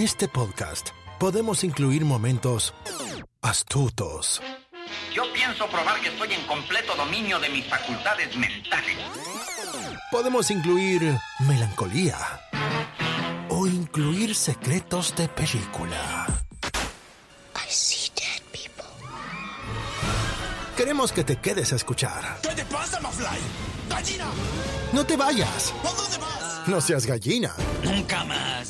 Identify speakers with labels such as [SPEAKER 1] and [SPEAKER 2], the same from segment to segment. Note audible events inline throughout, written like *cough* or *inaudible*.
[SPEAKER 1] En este podcast podemos incluir momentos astutos,
[SPEAKER 2] Yo pienso probar que estoy en completo dominio de mis facultades mentales.
[SPEAKER 1] podemos incluir melancolía o incluir secretos de película. Queremos que te quedes a escuchar.
[SPEAKER 3] ¿Qué te pasa, Mafly? ¡Gallina!
[SPEAKER 1] No te vayas.
[SPEAKER 3] ¿A dónde vas?
[SPEAKER 1] No seas gallina.
[SPEAKER 4] Nunca más.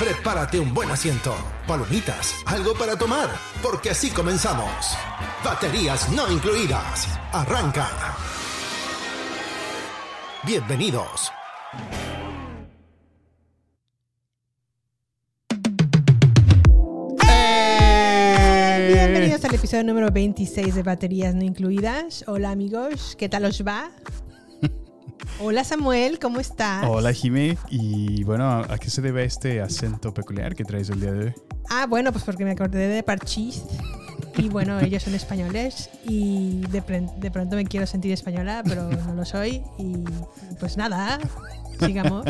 [SPEAKER 1] Prepárate un buen asiento, palomitas, algo para tomar, porque así comenzamos. Baterías no incluidas. Arranca. Bienvenidos.
[SPEAKER 5] Bienvenidos al episodio número 26 de Baterías No Incluidas. Hola amigos, ¿qué tal os va? Hola Samuel, ¿cómo estás?
[SPEAKER 6] Hola Jimé, y bueno, ¿a qué se debe este acento peculiar que traes el día de hoy?
[SPEAKER 5] Ah, bueno, pues porque me acordé de Parchís. Y bueno, *laughs* ellos son españoles y de, de pronto me quiero sentir española, pero no lo soy. Y pues nada, sigamos.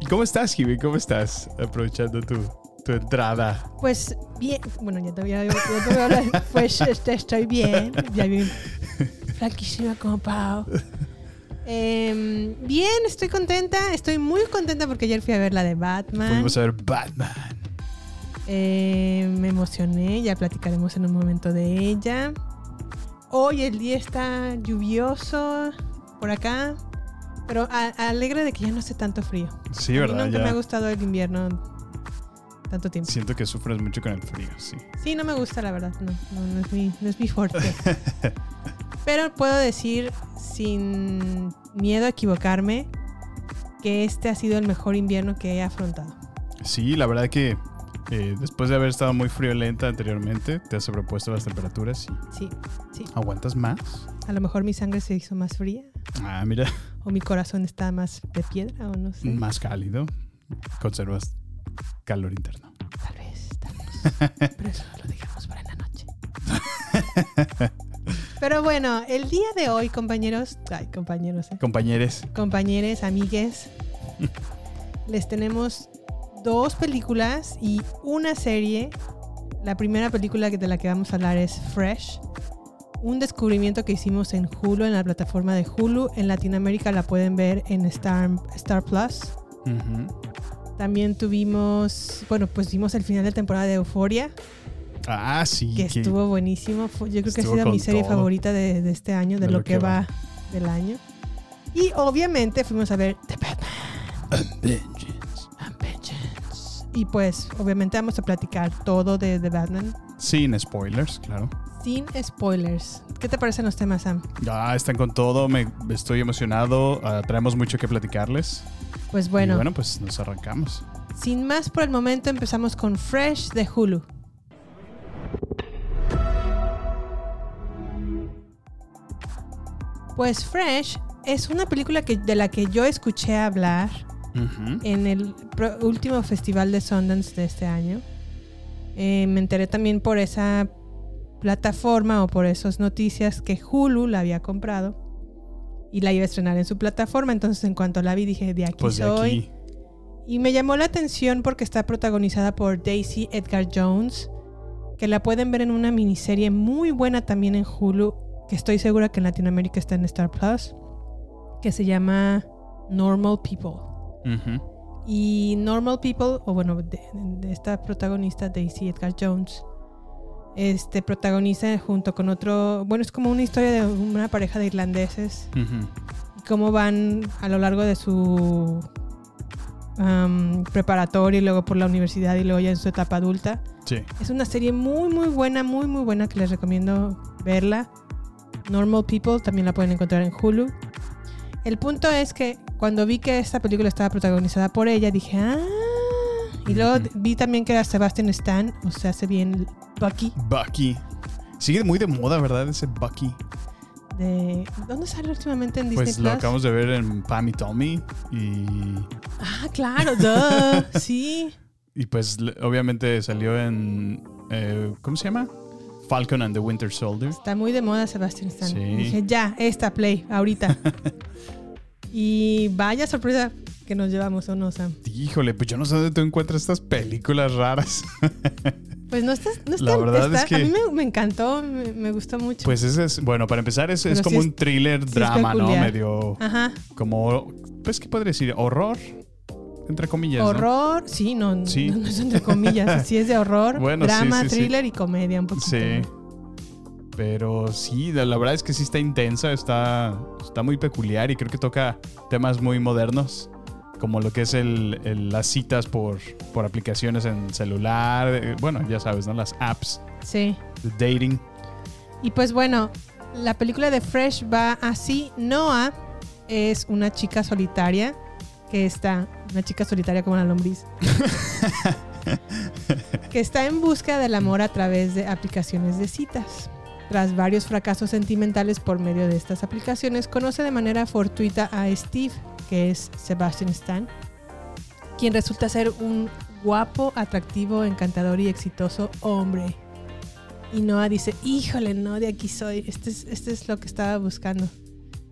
[SPEAKER 6] ¿Y *laughs* ¿Cómo estás, Jimé? ¿Cómo estás? Aprovechando tu, tu entrada.
[SPEAKER 5] Pues bien, bueno, ya te voy a, ya te voy a hablar. Pues este, estoy bien, ya bien, *laughs* flaquísima como Pau. *laughs* Em, bien, estoy contenta, estoy muy contenta porque ayer fui a ver la de Batman.
[SPEAKER 6] Fuimos a ver Batman.
[SPEAKER 5] Eh, me emocioné, ya platicaremos en un momento de ella. Hoy el día está lluvioso por acá, pero a- alegre de que ya no hace tanto frío.
[SPEAKER 6] Sí,
[SPEAKER 5] a mí
[SPEAKER 6] ¿verdad?
[SPEAKER 5] nunca
[SPEAKER 6] Ya
[SPEAKER 5] me ha gustado el invierno tanto tiempo.
[SPEAKER 6] Siento que sufres mucho con el frío, sí.
[SPEAKER 5] Sí, no me gusta la verdad, no, no, no es, mi, no es mi fuerte. *laughs* Pero puedo decir sin miedo a equivocarme que este ha sido el mejor invierno que he afrontado.
[SPEAKER 6] Sí, la verdad que eh, después de haber estado muy friolenta anteriormente, te has sobrepuesto las temperaturas y
[SPEAKER 5] Sí, sí.
[SPEAKER 6] aguantas más.
[SPEAKER 5] A lo mejor mi sangre se hizo más fría
[SPEAKER 6] Ah, mira,
[SPEAKER 5] o mi corazón está más de piedra o no sé.
[SPEAKER 6] más cálido. Conservas calor interno.
[SPEAKER 5] Tal vez, tal vez. *laughs* Pero eso lo dejamos para la noche. Pero bueno, el día de hoy, compañeros, ay, compañeros, eh,
[SPEAKER 6] Compañeros,
[SPEAKER 5] compañeros, amigues, les tenemos dos películas y una serie. La primera película de la que vamos a hablar es Fresh, un descubrimiento que hicimos en Hulu, en la plataforma de Hulu. En Latinoamérica la pueden ver en Star, Star Plus.
[SPEAKER 6] Ujú.
[SPEAKER 5] También tuvimos, bueno, pues vimos el final de temporada de Euforia,
[SPEAKER 6] Ah, sí.
[SPEAKER 5] que
[SPEAKER 6] que-
[SPEAKER 5] estuvo buenísimo. Yo creo que ha sido mi serie
[SPEAKER 6] todo.
[SPEAKER 5] favorita de, de este año, de, lo, que, va, del año. Y obviamente fuimos a ver The Batman
[SPEAKER 6] Vengeance.
[SPEAKER 5] and Vengeance. Y pues, obviamente vamos a platicar todo de The Batman
[SPEAKER 6] Sin spoilers, claro.
[SPEAKER 5] sin spoilers. ¿Qué te parecen los temas, Sam?
[SPEAKER 6] Ya están con todo, me estoy emocionado, ah, traemos mucho que platicarles.
[SPEAKER 5] Pues
[SPEAKER 6] Y
[SPEAKER 5] bueno,
[SPEAKER 6] bueno, pues nos arrancamos.
[SPEAKER 5] sin más por el momento, empezamos con Fresh de Hulu. Pues Fresh es una película que, de la que yo escuché hablar en el pro- último festival de Sundance de este año. Eh, me enteré también por esa plataforma o por esas noticias que Hulu la había comprado y la iba a estrenar en su plataforma. Entonces, en cuanto la vi, dije: De aquí
[SPEAKER 6] Pues de
[SPEAKER 5] soy.
[SPEAKER 6] aquí.
[SPEAKER 5] Y me llamó la atención porque está protagonizada por Daisy Edgar Jones, que la pueden ver en una miniserie muy buena también en Hulu, que estoy segura que en Latinoamérica está en Star Plus, que se llama Normal People. Y Normal People, o bueno, de, de esta protagonista, Daisy Edgar Jones, este protagoniza junto con otro, bueno, es como una historia de una pareja de irlandeses y cómo van a lo largo de su am, preparatoria y luego por la universidad y luego ya en su etapa adulta.
[SPEAKER 6] Sí.
[SPEAKER 5] Es una serie muy, muy buena, muy, muy buena que les recomiendo verla. Normal People también la pueden encontrar en Hulu. El punto es que cuando vi que esta película estaba protagonizada por ella, dije, ah. Y luego vi también que era Sebastian Stan, o sea, hace bien Bucky.
[SPEAKER 6] Bucky. Sigue muy de moda, ¿verdad? Ese Bucky.
[SPEAKER 5] De, ¿Dónde sale últimamente en Disney
[SPEAKER 6] Pues
[SPEAKER 5] Plus?
[SPEAKER 6] lo acabamos de ver en Pam y Tommy. Y,
[SPEAKER 5] Ah, claro, duh, *laughs* sí.
[SPEAKER 6] y pues obviamente salió en. eh, ¿Cómo se llama? Falcon and the Winter Soldier.
[SPEAKER 5] Está muy de moda Sebastian Stan.
[SPEAKER 6] Sí.
[SPEAKER 5] Dije, ya, esta play, ahorita. *laughs* y vaya sorpresa que nos llevamos, ¿o no, Sam?
[SPEAKER 6] Híjole, pues yo no sé dónde tú encuentras estas películas raras. *laughs*
[SPEAKER 5] Pues no está, no está,
[SPEAKER 6] La verdad
[SPEAKER 5] está-
[SPEAKER 6] es que-
[SPEAKER 5] a mí me, me encantó, me, me gustó mucho.
[SPEAKER 6] Pues ese es, bueno, para empezar es, es como
[SPEAKER 5] es-
[SPEAKER 6] un thriller drama, ¿no? Medio
[SPEAKER 5] Ajá.
[SPEAKER 6] como, pues, ¿qué podría decir? Horror, entre comillas. ¿no?
[SPEAKER 5] Horror, sí, no,
[SPEAKER 6] Sí.
[SPEAKER 5] no, no es entre comillas, *laughs* sí es de horror,
[SPEAKER 6] Bueno,
[SPEAKER 5] drama,
[SPEAKER 6] sí, sí.
[SPEAKER 5] thriller y comedia un poquito.
[SPEAKER 6] Sí. Pero sí, la la verdad es que sí está intensa, está, está muy peculiar y creo que toca temas muy modernos, como lo que es el, el- las citas por, por aplicaciones en celular, eh, bueno, ya sabes, ¿no? Las apps
[SPEAKER 5] Sí.
[SPEAKER 6] de dating.
[SPEAKER 5] Y pues bueno, la película de Fresh va así. Noah es una chica solitaria que está, una chica solitaria como una lombriz, *laughs* que está en busca del amor a través de aplicaciones de citas. Tras varios fracasos sentimentales por medio de estas aplicaciones, conoce de manera fortuita a Steve, que es Sebastian Stan, quien resulta ser un guapo, atractivo, encantador y exitoso hombre. Y Noah dice, híjole, no, de aquí soy. Este es, este es lo que estaba buscando.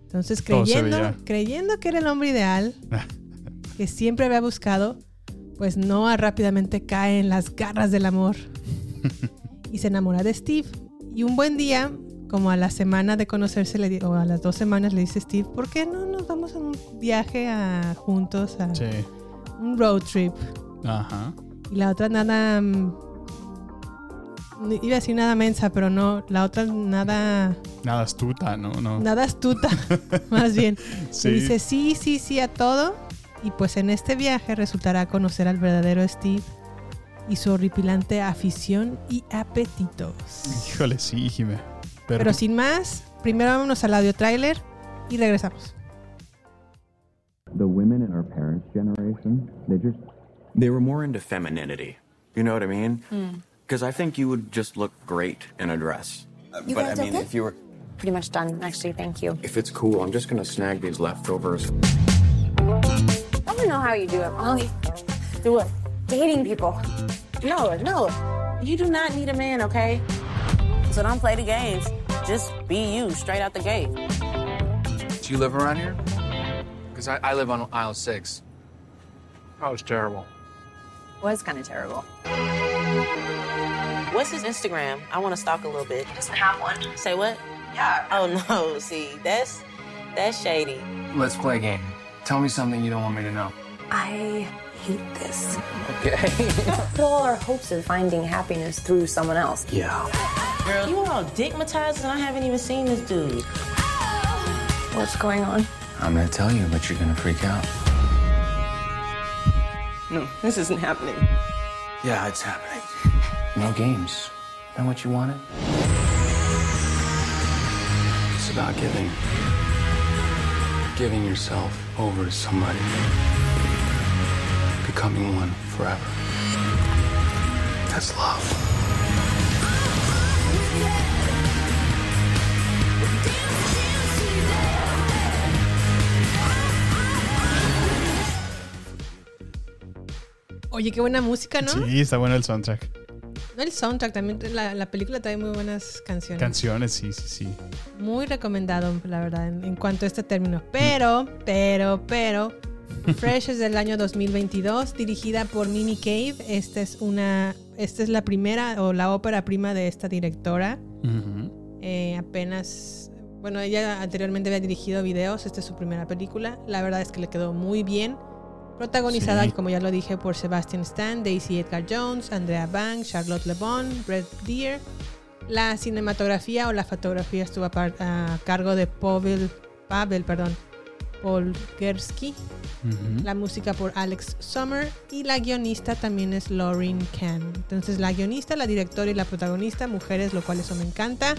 [SPEAKER 5] Entonces, creyendo, creyendo que era el hombre ideal, *laughs* que siempre había buscado, pues Noah rápidamente cae en las garras del amor. *laughs* y se enamora de Steve. Y un buen día, como a la semana de conocerse, le di- o a las dos semanas, le dice Steve, ¿por qué no nos vamos a un viaje a, juntos, a
[SPEAKER 6] Sí.
[SPEAKER 5] un road trip?
[SPEAKER 6] Ajá.
[SPEAKER 5] Y la otra nada. mm, Iba a decir nada mensa, pero no. La otra nada.
[SPEAKER 6] Nada astuta, ¿no? no.
[SPEAKER 5] Nada astuta, *laughs* más bien.
[SPEAKER 6] Sí.
[SPEAKER 5] Y dice sí, sí, sí a todo. Y pues en este viaje resultará conocer al verdadero Steve y su horripilante afición y apetitos.
[SPEAKER 6] Híjole, sí, Jime. Pero,
[SPEAKER 5] Pero sin más, primero vámonos al audio trailer y regresamos.
[SPEAKER 7] the women in our parents' generation, they just
[SPEAKER 8] They were more into femininity. You know what I mean? Hmm. Because I think you would just look great in a dress.
[SPEAKER 9] You
[SPEAKER 8] but
[SPEAKER 9] guys
[SPEAKER 8] I mean,
[SPEAKER 9] okay?
[SPEAKER 8] if you were,
[SPEAKER 9] Pretty much done, actually. Thank you.
[SPEAKER 8] if it's cool, I'm just gonna snag these leftovers.
[SPEAKER 9] I don't know how you do it, Molly. Do what? Dating people.
[SPEAKER 10] No, no. You do not need a man, okay? So don't play the games. Just be you straight out the gate.
[SPEAKER 11] Do you live around here? Because I, I live on aisle six. That was terrible.
[SPEAKER 9] Was kind of terrible.
[SPEAKER 10] What's his Instagram? I want to stalk a little bit.
[SPEAKER 9] He Doesn't have one.
[SPEAKER 10] Say what?
[SPEAKER 9] Yeah.
[SPEAKER 10] Oh *laughs* no, see, that's that's shady.
[SPEAKER 11] Let's play a game. Tell me something you don't want me to know.
[SPEAKER 9] I hate this.
[SPEAKER 11] Okay. *laughs*
[SPEAKER 9] Put all our hopes of finding happiness through someone else.
[SPEAKER 8] Yeah.
[SPEAKER 10] Girl, you are all digmatized and I haven't even seen this dude.
[SPEAKER 9] What's going on?
[SPEAKER 11] I'm gonna tell you, but you're gonna freak out.
[SPEAKER 10] No, this isn't happening.
[SPEAKER 11] Yeah, it's happening. No games. Know what you wanted? It's about giving. Giving yourself over to somebody. Becoming one forever. That's love.
[SPEAKER 5] Oye, qué buena música, ¿no?
[SPEAKER 6] Sí, está bueno el soundtrack.
[SPEAKER 5] No el soundtrack, también la, la película trae muy buenas canciones.
[SPEAKER 6] Canciones, sí, sí, sí.
[SPEAKER 5] Muy recomendado, la verdad, en, en cuanto a este término. Pero, pero, pero, Fresh es del año 2022, dirigida por Mimi Cave. Esta es una, esta es la primera o la ópera prima de esta directora. Eh, apenas, bueno, ella anteriormente había dirigido videos. Esta es su primera película. La verdad es que le quedó muy bien. Protagonizada,
[SPEAKER 6] Sí.
[SPEAKER 5] como ya lo dije, por Sebastian Stan, Daisy Edgar Jones, Andrea Banks, Charlotte Le Bon, Brett Deer. La cinematografía o la fotografía estuvo a, par- a cargo de Pavel, Pavel perdón, Polgersky.
[SPEAKER 6] Ujú.
[SPEAKER 5] La música por Alex Summer. Y la guionista también es Lauren Kahn. Entonces, la guionista, la directora y la protagonista, mujeres, lo cual eso me encanta.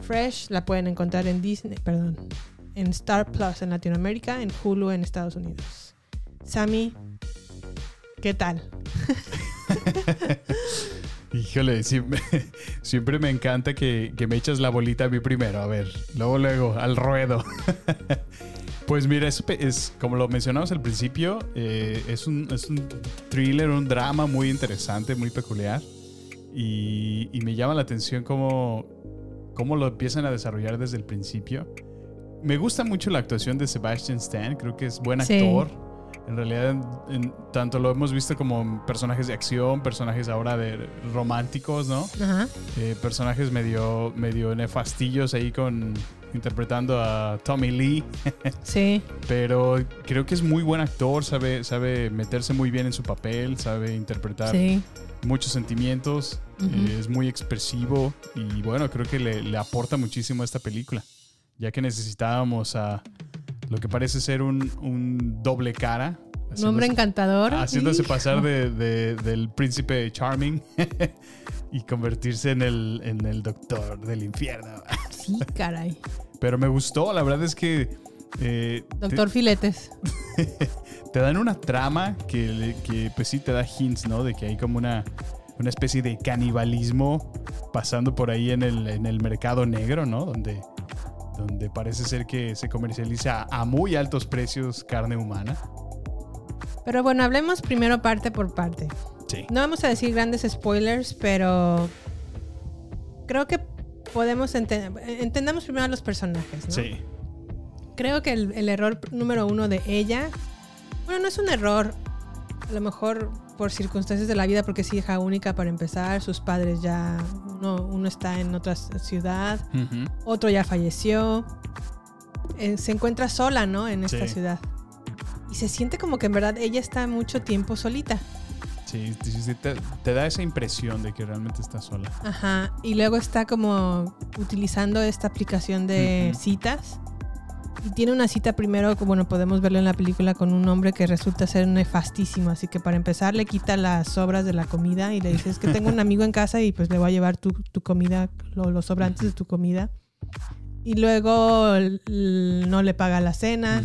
[SPEAKER 5] Fresh la pueden encontrar en Disney, perdón, en Star Plus en Latinoamérica, en Hulu en Estados Unidos. Sammy, ¿qué tal? *laughs*
[SPEAKER 6] Híjole, siempre, *laughs* siempre me encanta que, que me echas la bolita a mí primero. A ver, luego, luego, al ruedo. *laughs* Pues mira, es, es- como lo mencionamos al principio, eh, es, un, es un thriller, un drama muy interesante, muy peculiar. Y, y me llama la atención cómo, cómo lo empiezan a desarrollar desde el principio. Me gusta mucho la actuación de Sebastian Stan, creo que es buen
[SPEAKER 5] Sí.
[SPEAKER 6] En realidad, en- tanto lo hemos visto como personajes de acción, personajes ahora de románticos, ¿no?
[SPEAKER 5] Ajá.
[SPEAKER 6] Eh, personajes medio, medio nefastillos ahí con interpretando a Tommy Lee. *laughs*
[SPEAKER 5] Sí.
[SPEAKER 6] Pero creo que es muy buen actor, sabe, sabe meterse muy bien en su papel, sabe interpretar
[SPEAKER 5] Sí.
[SPEAKER 6] muchos sentimientos, eh, es muy expresivo y bueno, creo que le, le aporta muchísimo a esta película, ya que necesitábamos a lo que parece ser un, un doble cara.
[SPEAKER 5] Un hombre encantador.
[SPEAKER 6] Haciéndose pasar de, *laughs* de- del príncipe Charming *laughs* y convertirse en el, en el doctor del infierno. *laughs*
[SPEAKER 5] Sí, caray.
[SPEAKER 6] Pero me gustó, la verdad es que... eh, te-
[SPEAKER 5] Doctor Filetes.
[SPEAKER 6] te dan una trama que, que, pues sí te da hints, ¿no? De que hay como una, una especie de canibalismo pasando por ahí en el, en el mercado negro, ¿no? Donde, donde parece ser que se comercializa a muy altos precios carne humana.
[SPEAKER 5] Pero bueno, hablemos primero parte por parte.
[SPEAKER 6] Sí.
[SPEAKER 5] No vamos a decir grandes spoilers, pero creo que podemos entender. Entendamos primero a los personajes, ¿no?
[SPEAKER 6] Sí.
[SPEAKER 5] Creo que el, el error número uno de ella, bueno, no es un error, a lo mejor por circunstancias de la vida, porque es hija única para empezar, sus padres ya, uno, uno está en otra ciudad, otro ya falleció, eh, se encuentra sola, ¿no? En esta
[SPEAKER 6] Sí.
[SPEAKER 5] ciudad. Y se siente como que en verdad ella está mucho tiempo solita.
[SPEAKER 6] Sí, sí, sí, te, te da esa impresión de que realmente está sola.
[SPEAKER 5] Ajá. Y luego está como utilizando esta aplicación de citas. Y tiene una cita primero, bueno, podemos verlo en la película con un hombre que resulta ser nefastísimo. Así que para empezar le quita las sobras de la comida y le dice, es que tengo un amigo en casa y pues le voy a llevar tu, tu comida, lo- los sobrantes de tu comida. Y luego no le paga la cena.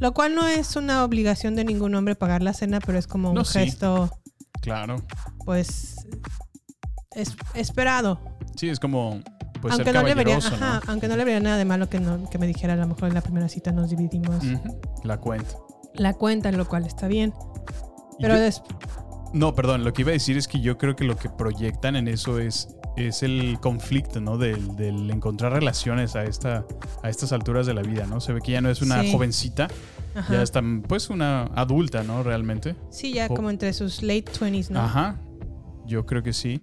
[SPEAKER 5] Lo cual no es una obligación de ningún hombre pagar la cena, pero es como
[SPEAKER 6] No,
[SPEAKER 5] un
[SPEAKER 6] sí.
[SPEAKER 5] gesto,
[SPEAKER 6] Claro.
[SPEAKER 5] pues, es, esperado.
[SPEAKER 6] Sí, es como pues
[SPEAKER 5] aunque
[SPEAKER 6] ser
[SPEAKER 5] no le vería, ajá, aunque no le vería nada de malo que, no, que me dijera a lo mejor en la primera cita nos dividimos
[SPEAKER 6] ¿no? Ujú. La cuenta.
[SPEAKER 5] la cuenta, lo cual está bien. Pero
[SPEAKER 6] yo-
[SPEAKER 5] des-
[SPEAKER 6] No, perdón, lo que iba a decir es que yo creo que lo que proyectan en eso es, es el conflicto, ¿no? Del, del encontrar relaciones a, esta, a estas alturas de la vida, ¿no? Se ve que ya no es una
[SPEAKER 5] Sí.
[SPEAKER 6] jovencita,
[SPEAKER 5] Ajá.
[SPEAKER 6] ya está pues una adulta, ¿no? Realmente.
[SPEAKER 5] sí, ya
[SPEAKER 6] o-
[SPEAKER 5] como entre sus late 20s, ¿no?
[SPEAKER 6] Ajá, yo creo que sí.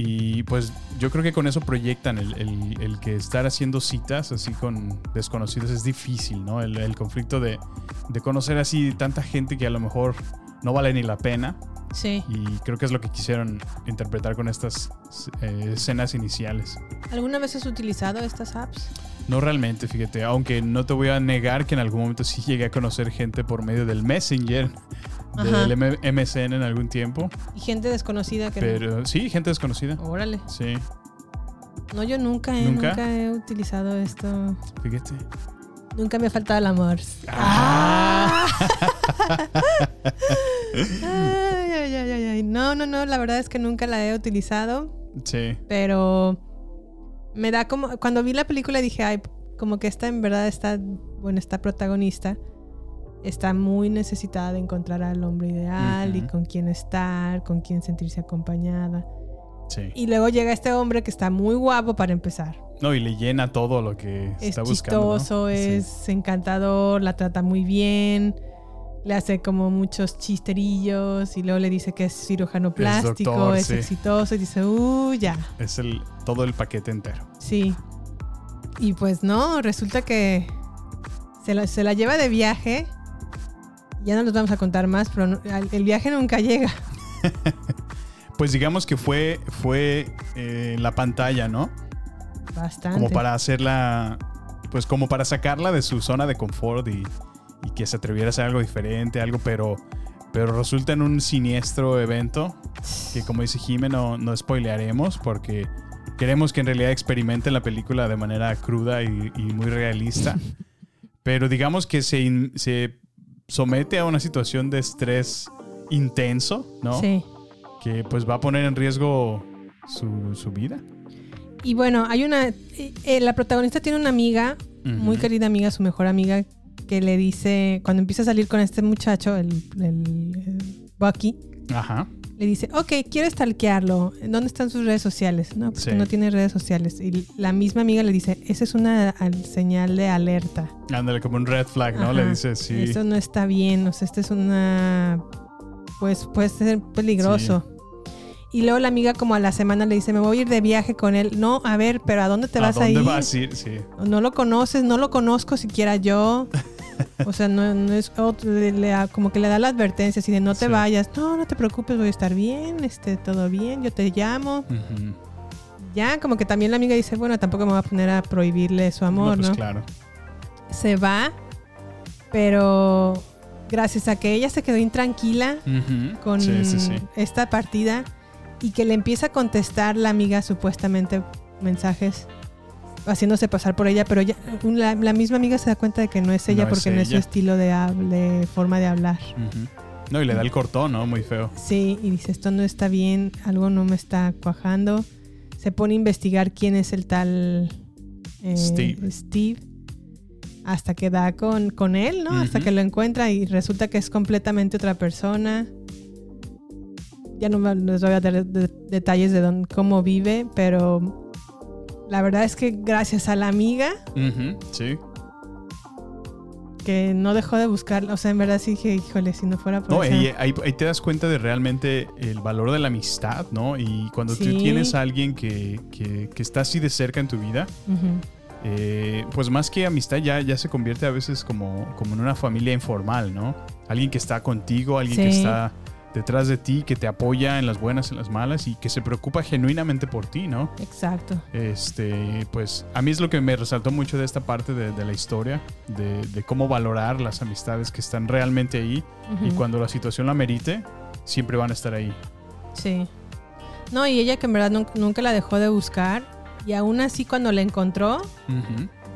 [SPEAKER 6] Y pues yo creo que con eso proyectan el, el- el que estar haciendo citas así con desconocidos es difícil, ¿no? El, el conflicto de, de conocer así tanta gente que a lo mejor no vale ni la pena.
[SPEAKER 5] Sí.
[SPEAKER 6] Y creo que es lo que quisieron interpretar con estas eh, escenas iniciales.
[SPEAKER 5] ¿Alguna vez has utilizado estas apps?
[SPEAKER 6] No realmente, fíjate, aunque no te voy a negar que en algún momento sí llegué a conocer gente por medio del Messenger,
[SPEAKER 5] Ajá.
[SPEAKER 6] del MSN en algún tiempo.
[SPEAKER 5] Y gente desconocida que
[SPEAKER 6] Pero sí, gente desconocida.
[SPEAKER 5] no. Órale.
[SPEAKER 6] Sí,
[SPEAKER 5] No, yo nunca, eh,
[SPEAKER 6] ¿Nunca?
[SPEAKER 5] nunca he utilizado esto.
[SPEAKER 6] fíjate.
[SPEAKER 5] Nunca me ha faltado el amor.
[SPEAKER 6] Ah.
[SPEAKER 5] Ay, ay, ay, ay, ay. No, no, no, la verdad es que nunca la he utilizado,
[SPEAKER 6] Sí,
[SPEAKER 5] pero me da como, cuando vi la película dije, ay, como que esta en verdad está, bueno, esta protagonista está muy necesitada de encontrar al hombre ideal y con quién estar, con quién sentirse acompañada.
[SPEAKER 6] sí.
[SPEAKER 5] Y luego llega este hombre que está muy guapo para empezar.
[SPEAKER 6] No, y le llena todo lo que
[SPEAKER 5] Es
[SPEAKER 6] está buscando. ¿no?
[SPEAKER 5] chistoso, es encantador, la trata muy bien. Le hace como muchos chisterillos y luego le dice que es cirujano plástico,
[SPEAKER 6] doctor,
[SPEAKER 5] es
[SPEAKER 6] sí.
[SPEAKER 5] exitoso y dice, uh, ya,
[SPEAKER 6] Es el, todo el paquete entero.
[SPEAKER 5] sí. Y pues no, resulta que se la, se la lleva de viaje. Ya no les vamos a contar más, pero no- el viaje nunca llega. *laughs*
[SPEAKER 6] Pues digamos que fue, fue eh, la pantalla, ¿no?
[SPEAKER 5] Bastante.
[SPEAKER 6] Como para hacerla, pues como para sacarla de su zona de confort y, y que se atreviera a hacer algo diferente, algo, pero, pero resulta en un siniestro evento que como dice Jime no, no spoilearemos porque queremos que en realidad experimente la película de manera cruda y, y muy realista. *laughs* pero digamos que se somete a una situación de estrés intenso, ¿no?
[SPEAKER 5] Sí.
[SPEAKER 6] que pues va a poner en riesgo su, su vida.
[SPEAKER 5] Y bueno, hay una. eh, eh, la protagonista tiene una amiga, muy querida amiga, su mejor amiga, que le dice, cuando empieza a salir con este muchacho, el, el, eh, Bucky,
[SPEAKER 6] Ajá.
[SPEAKER 5] Le dice, ok, quiero stalkearlo. ¿Dónde están sus redes sociales? No, pues
[SPEAKER 6] Sí.
[SPEAKER 5] que no tiene redes sociales. Y la misma amiga le dice, esa es una al- señal de alerta.
[SPEAKER 6] Ándale, como un red flag, ¿no?
[SPEAKER 5] Ajá.
[SPEAKER 6] Le dice, sí.
[SPEAKER 5] Eso no está bien, o sea, este es una... Pues puede ser peligroso. Y luego la amiga como a la semana le dice, me voy a ir de viaje con él. No, a ver, pero ¿a dónde te vas
[SPEAKER 6] ¿A dónde
[SPEAKER 5] a ir?
[SPEAKER 6] vas a ir? Sí.
[SPEAKER 5] No lo conoces, no lo conozco siquiera yo. *laughs* O sea, no, no es otro, le- le como que le da la advertencia así de no te
[SPEAKER 6] Sí.
[SPEAKER 5] vayas. No, no te preocupes, voy a estar bien, este, todo bien, yo te llamo. Ya, como que también la amiga dice, bueno, tampoco me voy a poner a prohibirle su amor,
[SPEAKER 6] no,
[SPEAKER 5] ¿no?
[SPEAKER 6] pues claro.
[SPEAKER 5] Se va, pero gracias a que ella se quedó intranquila con
[SPEAKER 6] Sí, sí, sí.
[SPEAKER 5] esta partida y que le empieza a contestar la amiga supuestamente mensajes haciéndose pasar por ella, pero ella, la, la misma amiga se da cuenta de que no es ella
[SPEAKER 6] No es
[SPEAKER 5] porque no es su estilo de, de forma de hablar.
[SPEAKER 6] No, y le da el cortón, ¿no? Muy feo.
[SPEAKER 5] Sí, y dice, esto no está bien, algo no me está cuajando. Se pone a investigar quién es el tal eh,
[SPEAKER 6] Steve.
[SPEAKER 5] Steve, Hasta que da con, con él, ¿no? Hasta que lo encuentra y resulta que es completamente otra persona. Ya no me- les voy a dar de- detalles de dónde, cómo vive, pero la verdad es que gracias a la amiga
[SPEAKER 6] Sí.
[SPEAKER 5] que no dejó de buscar, o sea, en verdad sí dije, híjole, si no fuera por
[SPEAKER 6] No, ahí, ahí te das cuenta de realmente el valor de la amistad, ¿no? Y cuando tú tienes a alguien que, que- que está así de cerca en tu vida, eh, pues más que amistad ya, ya se convierte a veces como, como en una familia informal, ¿no? Alguien que está contigo, alguien que está detrás de ti, que te apoya en las buenas y en las malas y que se preocupa genuinamente por ti, ¿no?
[SPEAKER 5] Exacto.
[SPEAKER 6] Este, pues a mí es lo que me resaltó mucho de esta parte de, de la historia, de, de cómo valorar las amistades que están realmente ahí y cuando la situación la merite, siempre van a estar ahí.
[SPEAKER 5] Sí. No, y ella que en verdad nun- nunca la dejó de buscar. Y aún así cuando la encontró,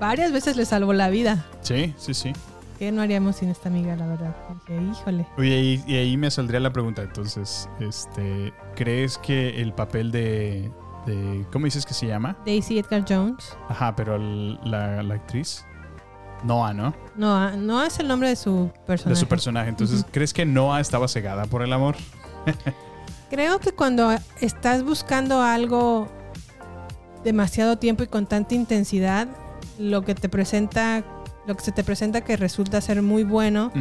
[SPEAKER 5] varias veces le salvó la vida.
[SPEAKER 6] Sí, sí, sí.
[SPEAKER 5] ¿Qué no haríamos sin esta amiga, la verdad? Dije, híjole.
[SPEAKER 6] Oye, y, y ahí me saldría la pregunta, entonces, este, ¿crees que el papel de, de ¿cómo dices que se llama?
[SPEAKER 5] Daisy Edgar Jones.
[SPEAKER 6] Ajá, pero el- la, la actriz, Noah, ¿no?
[SPEAKER 5] No, ah, no es el nombre de su personaje.
[SPEAKER 6] De su personaje. Entonces. ¿crees que Noah estaba cegada por el amor? *laughs*
[SPEAKER 5] Creo que cuando estás buscando algo demasiado tiempo y con tanta intensidad, lo que te presenta, lo que se te presenta que resulta ser muy bueno,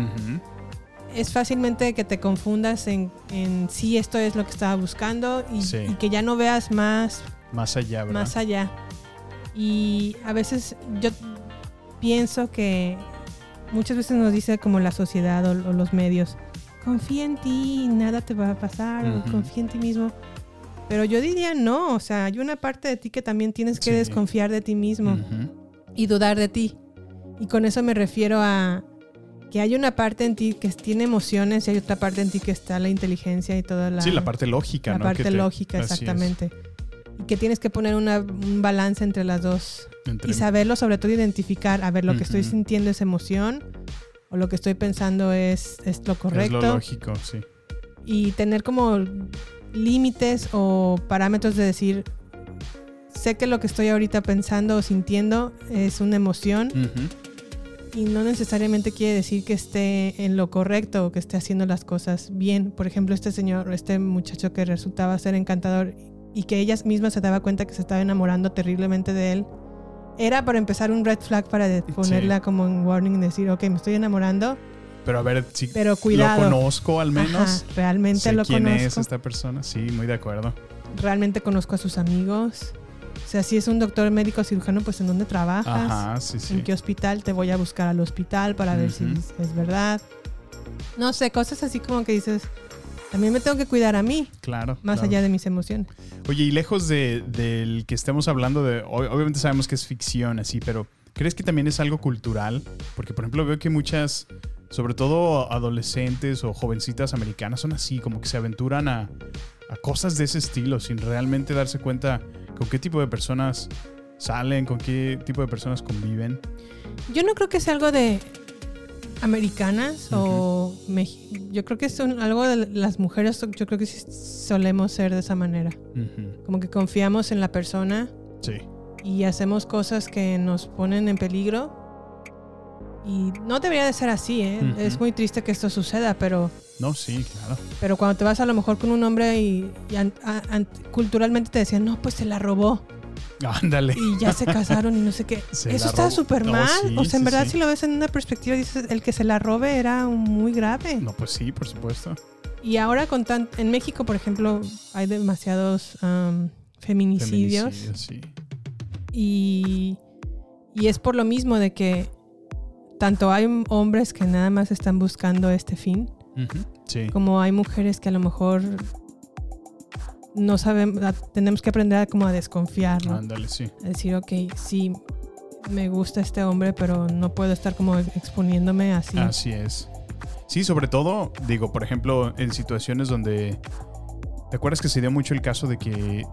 [SPEAKER 5] es fácilmente que te confundas en, en si esto es lo que estaba buscando y,
[SPEAKER 6] Sí.
[SPEAKER 5] y que ya no veas más,
[SPEAKER 6] Más allá, ¿verdad?
[SPEAKER 5] más allá. Y a veces yo pienso que muchas veces nos dice como la sociedad o, o los medios, confía en ti, nada te va a pasar,
[SPEAKER 6] Ujú.
[SPEAKER 5] confía en ti mismo. Pero yo diría no, o sea, hay una parte de ti que también tienes que
[SPEAKER 6] Sí.
[SPEAKER 5] desconfiar de ti mismo y dudar de ti. Y con eso me refiero a que hay una parte en ti que tiene emociones y hay otra parte en ti que está la inteligencia y toda la,
[SPEAKER 6] Sí, la parte lógica,
[SPEAKER 5] la
[SPEAKER 6] ¿no?
[SPEAKER 5] parte
[SPEAKER 6] Que
[SPEAKER 5] lógica, exactamente. Y que tienes que poner una- un balance entre las dos.
[SPEAKER 6] Entre-
[SPEAKER 5] Y saberlo, sobre todo identificar, a ver, lo que estoy sintiendo es emoción o lo que estoy pensando es, es lo correcto.
[SPEAKER 6] Es lo lógico, sí.
[SPEAKER 5] Y tener como límites o parámetros de decir, sé que lo que estoy ahorita pensando o sintiendo es una emoción
[SPEAKER 6] Ujú.
[SPEAKER 5] Y no necesariamente quiere decir que esté en lo correcto o que esté haciendo las cosas bien. Por ejemplo, este señor, este muchacho que resultaba ser encantador y que ella misma se daba cuenta que se estaba enamorando terriblemente de él, era para empezar un red flag para ponerla como en warning, decir, ok, me estoy enamorando,
[SPEAKER 6] Pero a ver si
[SPEAKER 5] Pero cuidado.
[SPEAKER 6] lo conozco al menos.
[SPEAKER 5] Ajá, realmente
[SPEAKER 6] sé
[SPEAKER 5] lo
[SPEAKER 6] quién es
[SPEAKER 5] conozco.
[SPEAKER 6] esta persona. Sí, muy de acuerdo.
[SPEAKER 5] realmente conozco a sus amigos. O sea, si es un doctor médico cirujano, pues en dónde trabajas,
[SPEAKER 6] Ajá, sí, sí.
[SPEAKER 5] en qué hospital, te voy a buscar al hospital para ver si es, verdad. No sé, cosas así como que dices, también me tengo que cuidar a mí,
[SPEAKER 6] Claro.
[SPEAKER 5] más
[SPEAKER 6] claro.
[SPEAKER 5] allá de mis emociones.
[SPEAKER 6] Oye, y lejos de, del que estemos hablando de. ob- Obviamente sabemos que es ficción, así, pero ¿crees que también es algo cultural? Porque, por ejemplo, veo que muchas, sobre todo adolescentes o jovencitas americanas, son así, como que se aventuran a, a cosas de ese estilo, sin realmente darse cuenta con qué tipo de personas salen, con qué tipo de personas conviven.
[SPEAKER 5] Yo no creo que sea algo de americanas o Meji- yo creo que es un- algo de las mujeres, yo creo que sí solemos ser de esa manera. Como que confiamos en la persona
[SPEAKER 6] Sí.
[SPEAKER 5] y hacemos cosas que nos ponen en peligro. Y no debería de ser así, ¿eh? Es muy triste que esto suceda, pero,
[SPEAKER 6] No, sí, claro.
[SPEAKER 5] pero cuando te vas a lo mejor con un hombre y, y an- a- an- culturalmente te decían, no, pues se la robó
[SPEAKER 6] Ándale.
[SPEAKER 5] y ya se casaron y no sé qué. *laughs*
[SPEAKER 6] Se
[SPEAKER 5] Eso está súper
[SPEAKER 6] No,
[SPEAKER 5] mal.
[SPEAKER 6] sí,
[SPEAKER 5] o sea, en
[SPEAKER 6] sí,
[SPEAKER 5] verdad,
[SPEAKER 6] sí.
[SPEAKER 5] si lo ves en una perspectiva, dices, el que se la robe era muy grave.
[SPEAKER 6] No, pues sí, por supuesto.
[SPEAKER 5] Y ahora con tan, en México, por ejemplo, hay demasiados am, feminicidios.
[SPEAKER 6] Feminicidio, sí.
[SPEAKER 5] Y, y es por lo mismo de que tanto hay hombres que nada más están buscando este fin.
[SPEAKER 6] Sí.
[SPEAKER 5] como hay mujeres que a lo mejor no sabemos, tenemos que aprender a como a desconfiar, ¿no?
[SPEAKER 6] Ándale, sí.
[SPEAKER 5] A decir, ok, sí, me gusta este hombre, pero no puedo estar como exponiéndome así.
[SPEAKER 6] Así es. Sí, sobre todo, digo, por ejemplo, en situaciones donde. ¿Te acuerdas que se dio mucho el caso de que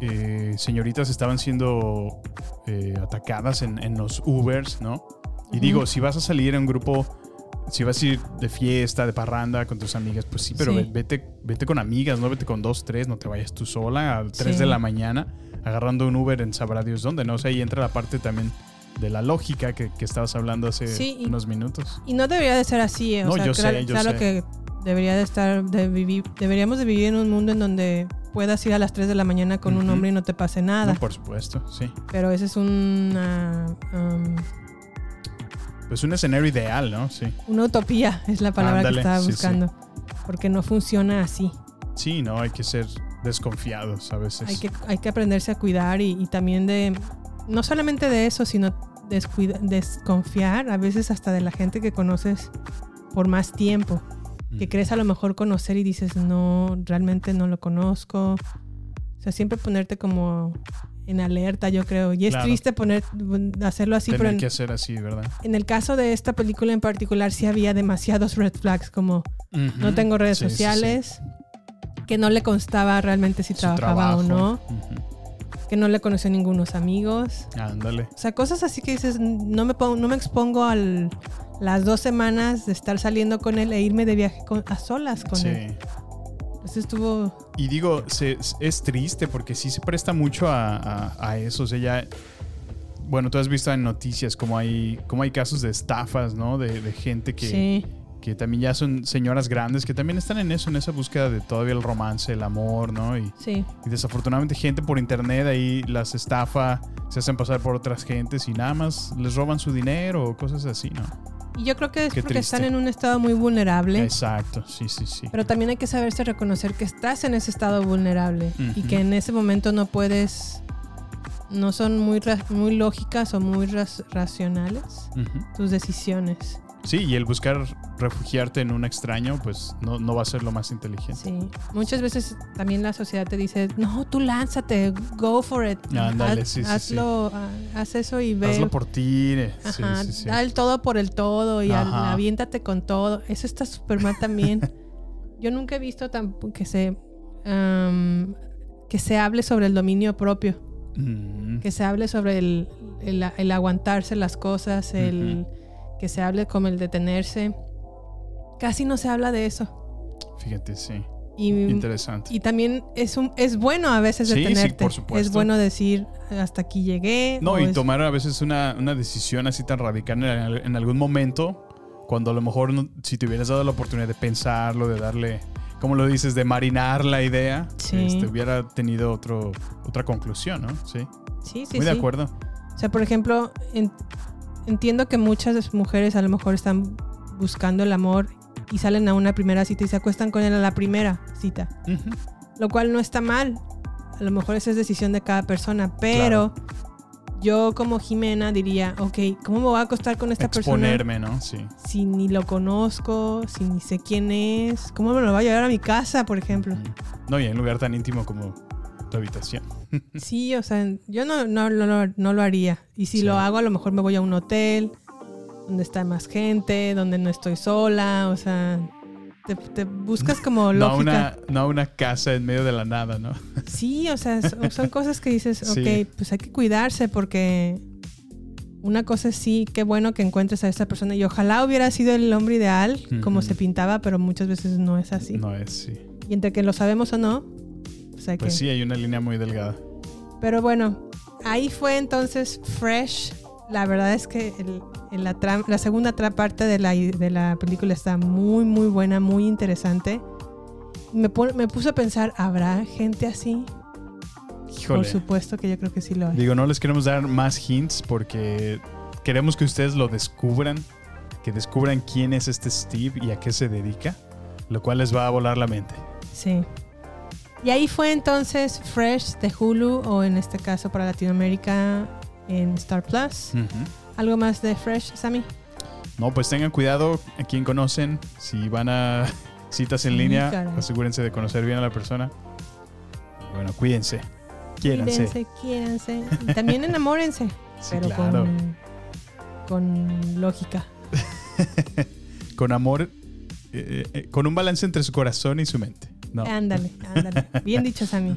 [SPEAKER 6] eh, señoritas estaban siendo eh, atacadas en, en los Ubers, ¿no? Y digo, si vas a salir en un grupo, si vas a ir de fiesta, de parranda con tus amigas, pues sí, pero
[SPEAKER 5] Sí.
[SPEAKER 6] vete, vete con amigas, no vete con dos, tres, no te vayas tú sola a tres
[SPEAKER 5] Sí.
[SPEAKER 6] de la mañana agarrando un Uber en sabrá Dios dónde, ¿no? O sea, ahí entra la parte también de la lógica que, que estabas hablando hace
[SPEAKER 5] Sí, y-
[SPEAKER 6] unos minutos.
[SPEAKER 5] Y no debería de ser así, ¿eh? o
[SPEAKER 6] No,
[SPEAKER 5] sea,
[SPEAKER 6] yo sé, yo
[SPEAKER 5] claro
[SPEAKER 6] sé.
[SPEAKER 5] que debería de estar, de vivir, deberíamos de vivir en un mundo en donde puedas ir a las 3 de la mañana con un hombre y no te pase nada.
[SPEAKER 6] No, por supuesto, sí.
[SPEAKER 5] Pero ese es una, um,
[SPEAKER 6] Pues un escenario ideal, ¿no? Sí.
[SPEAKER 5] una utopía, es la palabra
[SPEAKER 6] Ándale,
[SPEAKER 5] que estaba
[SPEAKER 6] sí, sí.
[SPEAKER 5] buscando. Porque no funciona así.
[SPEAKER 6] Sí, no, hay que ser desconfiados a veces.
[SPEAKER 5] Hay que, hay que aprenderse a cuidar y, y también de, no solamente de eso, sino descuida- desconfiar a veces hasta de la gente que conoces por más tiempo. Que
[SPEAKER 6] Mm.
[SPEAKER 5] crees a lo mejor conocer y dices, no, realmente no lo conozco. O sea, siempre ponerte como en alerta, yo creo. Y es
[SPEAKER 6] Claro.
[SPEAKER 5] triste poner, hacerlo así,
[SPEAKER 6] Tener
[SPEAKER 5] pero en,
[SPEAKER 6] que hacer así, ¿verdad?
[SPEAKER 5] en el caso de esta película en particular sí había demasiados red flags, como no tengo redes
[SPEAKER 6] Sí, sí, sí.
[SPEAKER 5] sociales, que no le constaba realmente si
[SPEAKER 6] Su
[SPEAKER 5] trabajaba o no, que no le conoció a ningunos amigos.
[SPEAKER 6] Ándale.
[SPEAKER 5] O sea, cosas así que dices, no me, pongo, no me expongo a las dos semanas de estar saliendo con él e irme de viaje con- a solas con
[SPEAKER 6] Sí.
[SPEAKER 5] él. Eso estuvo...
[SPEAKER 6] Y digo, se- es triste porque sí se presta mucho a, a- a eso. O sea, ya. Bueno, tú has visto en noticias cómo hay, cómo hay casos de estafas, ¿no? De, de gente que,
[SPEAKER 5] Sí.
[SPEAKER 6] que también ya son señoras grandes que también están en eso, en esa búsqueda de todavía el romance, el amor, ¿no? Y,
[SPEAKER 5] Sí.
[SPEAKER 6] y desafortunadamente gente por internet ahí las estafa, se hacen pasar por otras gentes y nada más les roban su dinero o cosas así, ¿no?
[SPEAKER 5] Y yo creo que es
[SPEAKER 6] Qué
[SPEAKER 5] porque
[SPEAKER 6] triste.
[SPEAKER 5] están en un estado muy vulnerable.
[SPEAKER 6] Exacto, sí, sí, sí.
[SPEAKER 5] Pero también hay que saberse reconocer que estás en ese estado vulnerable y que en ese momento no puedes, no son muy, muy lógicas o muy racionales tus decisiones.
[SPEAKER 6] Sí, y el buscar refugiarte en un extraño, pues no, no va a ser lo más inteligente.
[SPEAKER 5] Sí. Muchas veces también la sociedad te dice, no, tú lánzate, go for it.
[SPEAKER 6] Ándale,
[SPEAKER 5] Haz-
[SPEAKER 6] sí, sí,
[SPEAKER 5] hazlo, ah, haz eso y ve.
[SPEAKER 6] Hazlo por ti. eh. Sí,
[SPEAKER 5] Ajá,
[SPEAKER 6] sí, sí.
[SPEAKER 5] da el todo por el todo y al- aviéntate con todo. Eso está súper mal también. *laughs* Yo nunca he visto tampoco que se am, que se hable sobre el dominio propio,
[SPEAKER 6] Mm,
[SPEAKER 5] que se hable sobre el, el- el aguantarse las cosas, el que se hable como el detenerse. Casi no se habla de eso.
[SPEAKER 6] Fíjate, sí.
[SPEAKER 5] Y,
[SPEAKER 6] Interesante.
[SPEAKER 5] y también es un es bueno a veces
[SPEAKER 6] Sí, sí,
[SPEAKER 5] detenerte.
[SPEAKER 6] por supuesto.
[SPEAKER 5] Es bueno decir hasta aquí llegué.
[SPEAKER 6] No, y
[SPEAKER 5] es-
[SPEAKER 6] tomar a veces una, una decisión así tan radical en, en algún momento, cuando a lo mejor no- si te hubieras dado la oportunidad de pensarlo, de darle, como lo dices, de marinar la idea,
[SPEAKER 5] Sí.
[SPEAKER 6] este, hubiera tenido otro, otra conclusión, ¿no? Sí.
[SPEAKER 5] Sí, sí,
[SPEAKER 6] Muy de
[SPEAKER 5] sí.
[SPEAKER 6] acuerdo.
[SPEAKER 5] O sea, por ejemplo, en- entiendo que muchas mujeres a lo mejor están buscando el amor y salen a una primera cita y se acuestan con él a la primera cita, lo cual no está mal. A lo mejor esa es decisión de cada persona, pero yo como Jimena diría, ok, ¿cómo me voy a acostar con esta persona
[SPEAKER 6] Exponerme, ¿no? Sí.
[SPEAKER 5] si ni lo conozco, si ni sé quién es? ¿Cómo me lo voy a llevar a mi casa, por ejemplo?
[SPEAKER 6] No, y en un lugar tan íntimo como tu habitación. *laughs*
[SPEAKER 5] Sí, o sea, yo no, no, no, lo- no lo haría. Y si
[SPEAKER 6] Sí.
[SPEAKER 5] lo hago, a lo mejor me voy a un hotel donde está más gente, donde no estoy sola, o sea, te, te buscas *laughs* como
[SPEAKER 6] No
[SPEAKER 5] lógica.
[SPEAKER 6] una, no a una casa en medio de la nada, ¿no? *laughs*
[SPEAKER 5] Sí, o sea, son, son cosas que dices,
[SPEAKER 6] Sí.
[SPEAKER 5] ok, pues hay que cuidarse porque una cosa es sí, qué bueno que encuentres a esta persona y ojalá hubiera sido el hombre ideal, como se pintaba, pero muchas veces no es así.
[SPEAKER 6] No es, sí.
[SPEAKER 5] Y entre que lo sabemos o no, pues hay
[SPEAKER 6] Pues
[SPEAKER 5] que...
[SPEAKER 6] sí, hay una línea muy delgada.
[SPEAKER 5] Pero bueno, ahí fue entonces Fresh. La verdad es que el- la, la segunda parte de la, de la película está muy, muy buena, muy interesante. Me, me puso a pensar, ¿habrá gente así?
[SPEAKER 6] Híjole.
[SPEAKER 5] Por supuesto que yo creo que sí lo hay.
[SPEAKER 6] Digo, no les queremos dar más hints porque queremos que ustedes lo descubran, que descubran quién es este Steve y a qué se dedica, lo cual les va a volar la mente.
[SPEAKER 5] Sí. Y ahí fue entonces Fresh de Hulu, o en este caso para Latinoamérica en Star Plus.
[SPEAKER 6] Ujú.
[SPEAKER 5] ¿Algo más de Fresh, Sammy?
[SPEAKER 6] No, pues tengan cuidado a quien conocen. Si van a *laughs* citas en
[SPEAKER 5] Sí,
[SPEAKER 6] línea,
[SPEAKER 5] caray.
[SPEAKER 6] asegúrense de conocer bien a la persona. Bueno, cuídense. Quiéranse.
[SPEAKER 5] Cuídense, quiéranse. Y también enamórense. *laughs*
[SPEAKER 6] Sí,
[SPEAKER 5] pero
[SPEAKER 6] claro.
[SPEAKER 5] con, con lógica. *laughs*
[SPEAKER 6] Con amor, eh, eh, con un balance entre su corazón y su mente. No.
[SPEAKER 5] Ándale, ándale. Bien dicho, Sammy.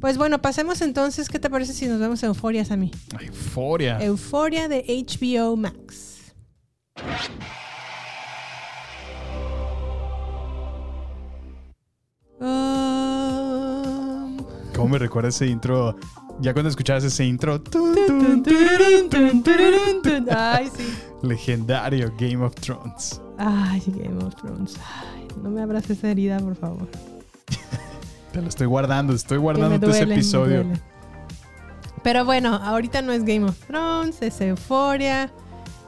[SPEAKER 5] Pues bueno, pasemos entonces. ¿Qué te parece si nos vemos a Euforia, Sammy?
[SPEAKER 6] Euforia.
[SPEAKER 5] Euforia de HBO Max. Um,
[SPEAKER 6] ¿Cómo me recuerda ese intro? Ya cuando escuchabas ese intro, tun,
[SPEAKER 5] tun, tun. Ay, sí. *laughs*
[SPEAKER 6] legendario Game of Thrones.
[SPEAKER 5] Ay, Game of Thrones. Ay, no me abras esa herida, por favor.
[SPEAKER 6] Te lo estoy guardando, estoy guardando ese
[SPEAKER 5] duele, me
[SPEAKER 6] episodio.
[SPEAKER 5] Pero bueno, ahorita no es Game of Thrones, es Euforia.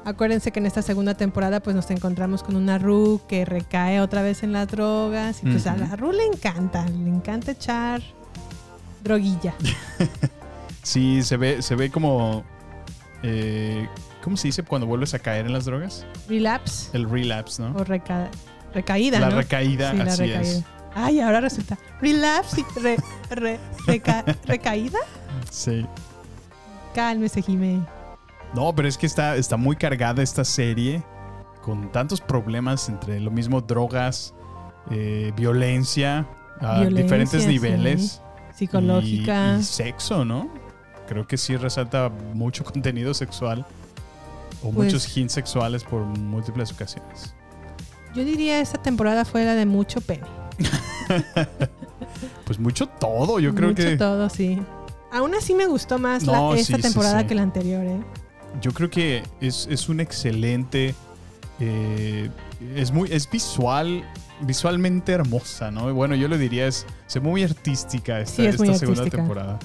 [SPEAKER 5] Acuérdense que en esta segunda temporada pues nos encontramos con una Ru que recae otra vez en las drogas. Y pues a la Ru le encanta, le encanta echar droguilla. *laughs*
[SPEAKER 6] Sí, se ve, se ve como. eh, ¿Cómo se dice cuando vuelves a caer en las drogas?
[SPEAKER 5] Relapse
[SPEAKER 6] El relapse, ¿no?
[SPEAKER 5] o reca- recaída,
[SPEAKER 6] La
[SPEAKER 5] ¿no?
[SPEAKER 6] recaída,
[SPEAKER 5] Sí, la
[SPEAKER 6] así
[SPEAKER 5] recaída.
[SPEAKER 6] es.
[SPEAKER 5] Ay, ahora resulta. Relapse y re- re- reca- *laughs* recaída.
[SPEAKER 6] Sí.
[SPEAKER 5] Cálmese, Jimé.
[SPEAKER 6] No, pero es que está, está muy cargada esta serie con tantos problemas entre lo mismo drogas, eh, violencia, a
[SPEAKER 5] Violencia,
[SPEAKER 6] diferentes
[SPEAKER 5] sí.
[SPEAKER 6] niveles.
[SPEAKER 5] Psicológica.
[SPEAKER 6] Y, y sexo, ¿no? Creo que sí resalta mucho *laughs* contenido sexual o
[SPEAKER 5] Pues-
[SPEAKER 6] muchos hints sexuales por múltiples ocasiones.
[SPEAKER 5] Yo diría esta temporada fue la de mucho pene. *laughs*
[SPEAKER 6] Pues mucho todo, yo creo
[SPEAKER 5] Mucho
[SPEAKER 6] que.
[SPEAKER 5] todo, sí. Aún así me gustó más la- esta
[SPEAKER 6] sí,
[SPEAKER 5] temporada
[SPEAKER 6] sí.
[SPEAKER 5] que la anterior, ¿eh?
[SPEAKER 6] Yo creo que es, es un excelente. eh, es muy. Es visual. Visualmente hermosa, ¿no? Y Bueno, yo le diría es. Ve muy artística esta,
[SPEAKER 5] Sí, es muy
[SPEAKER 6] segunda
[SPEAKER 5] artística.
[SPEAKER 6] temporada.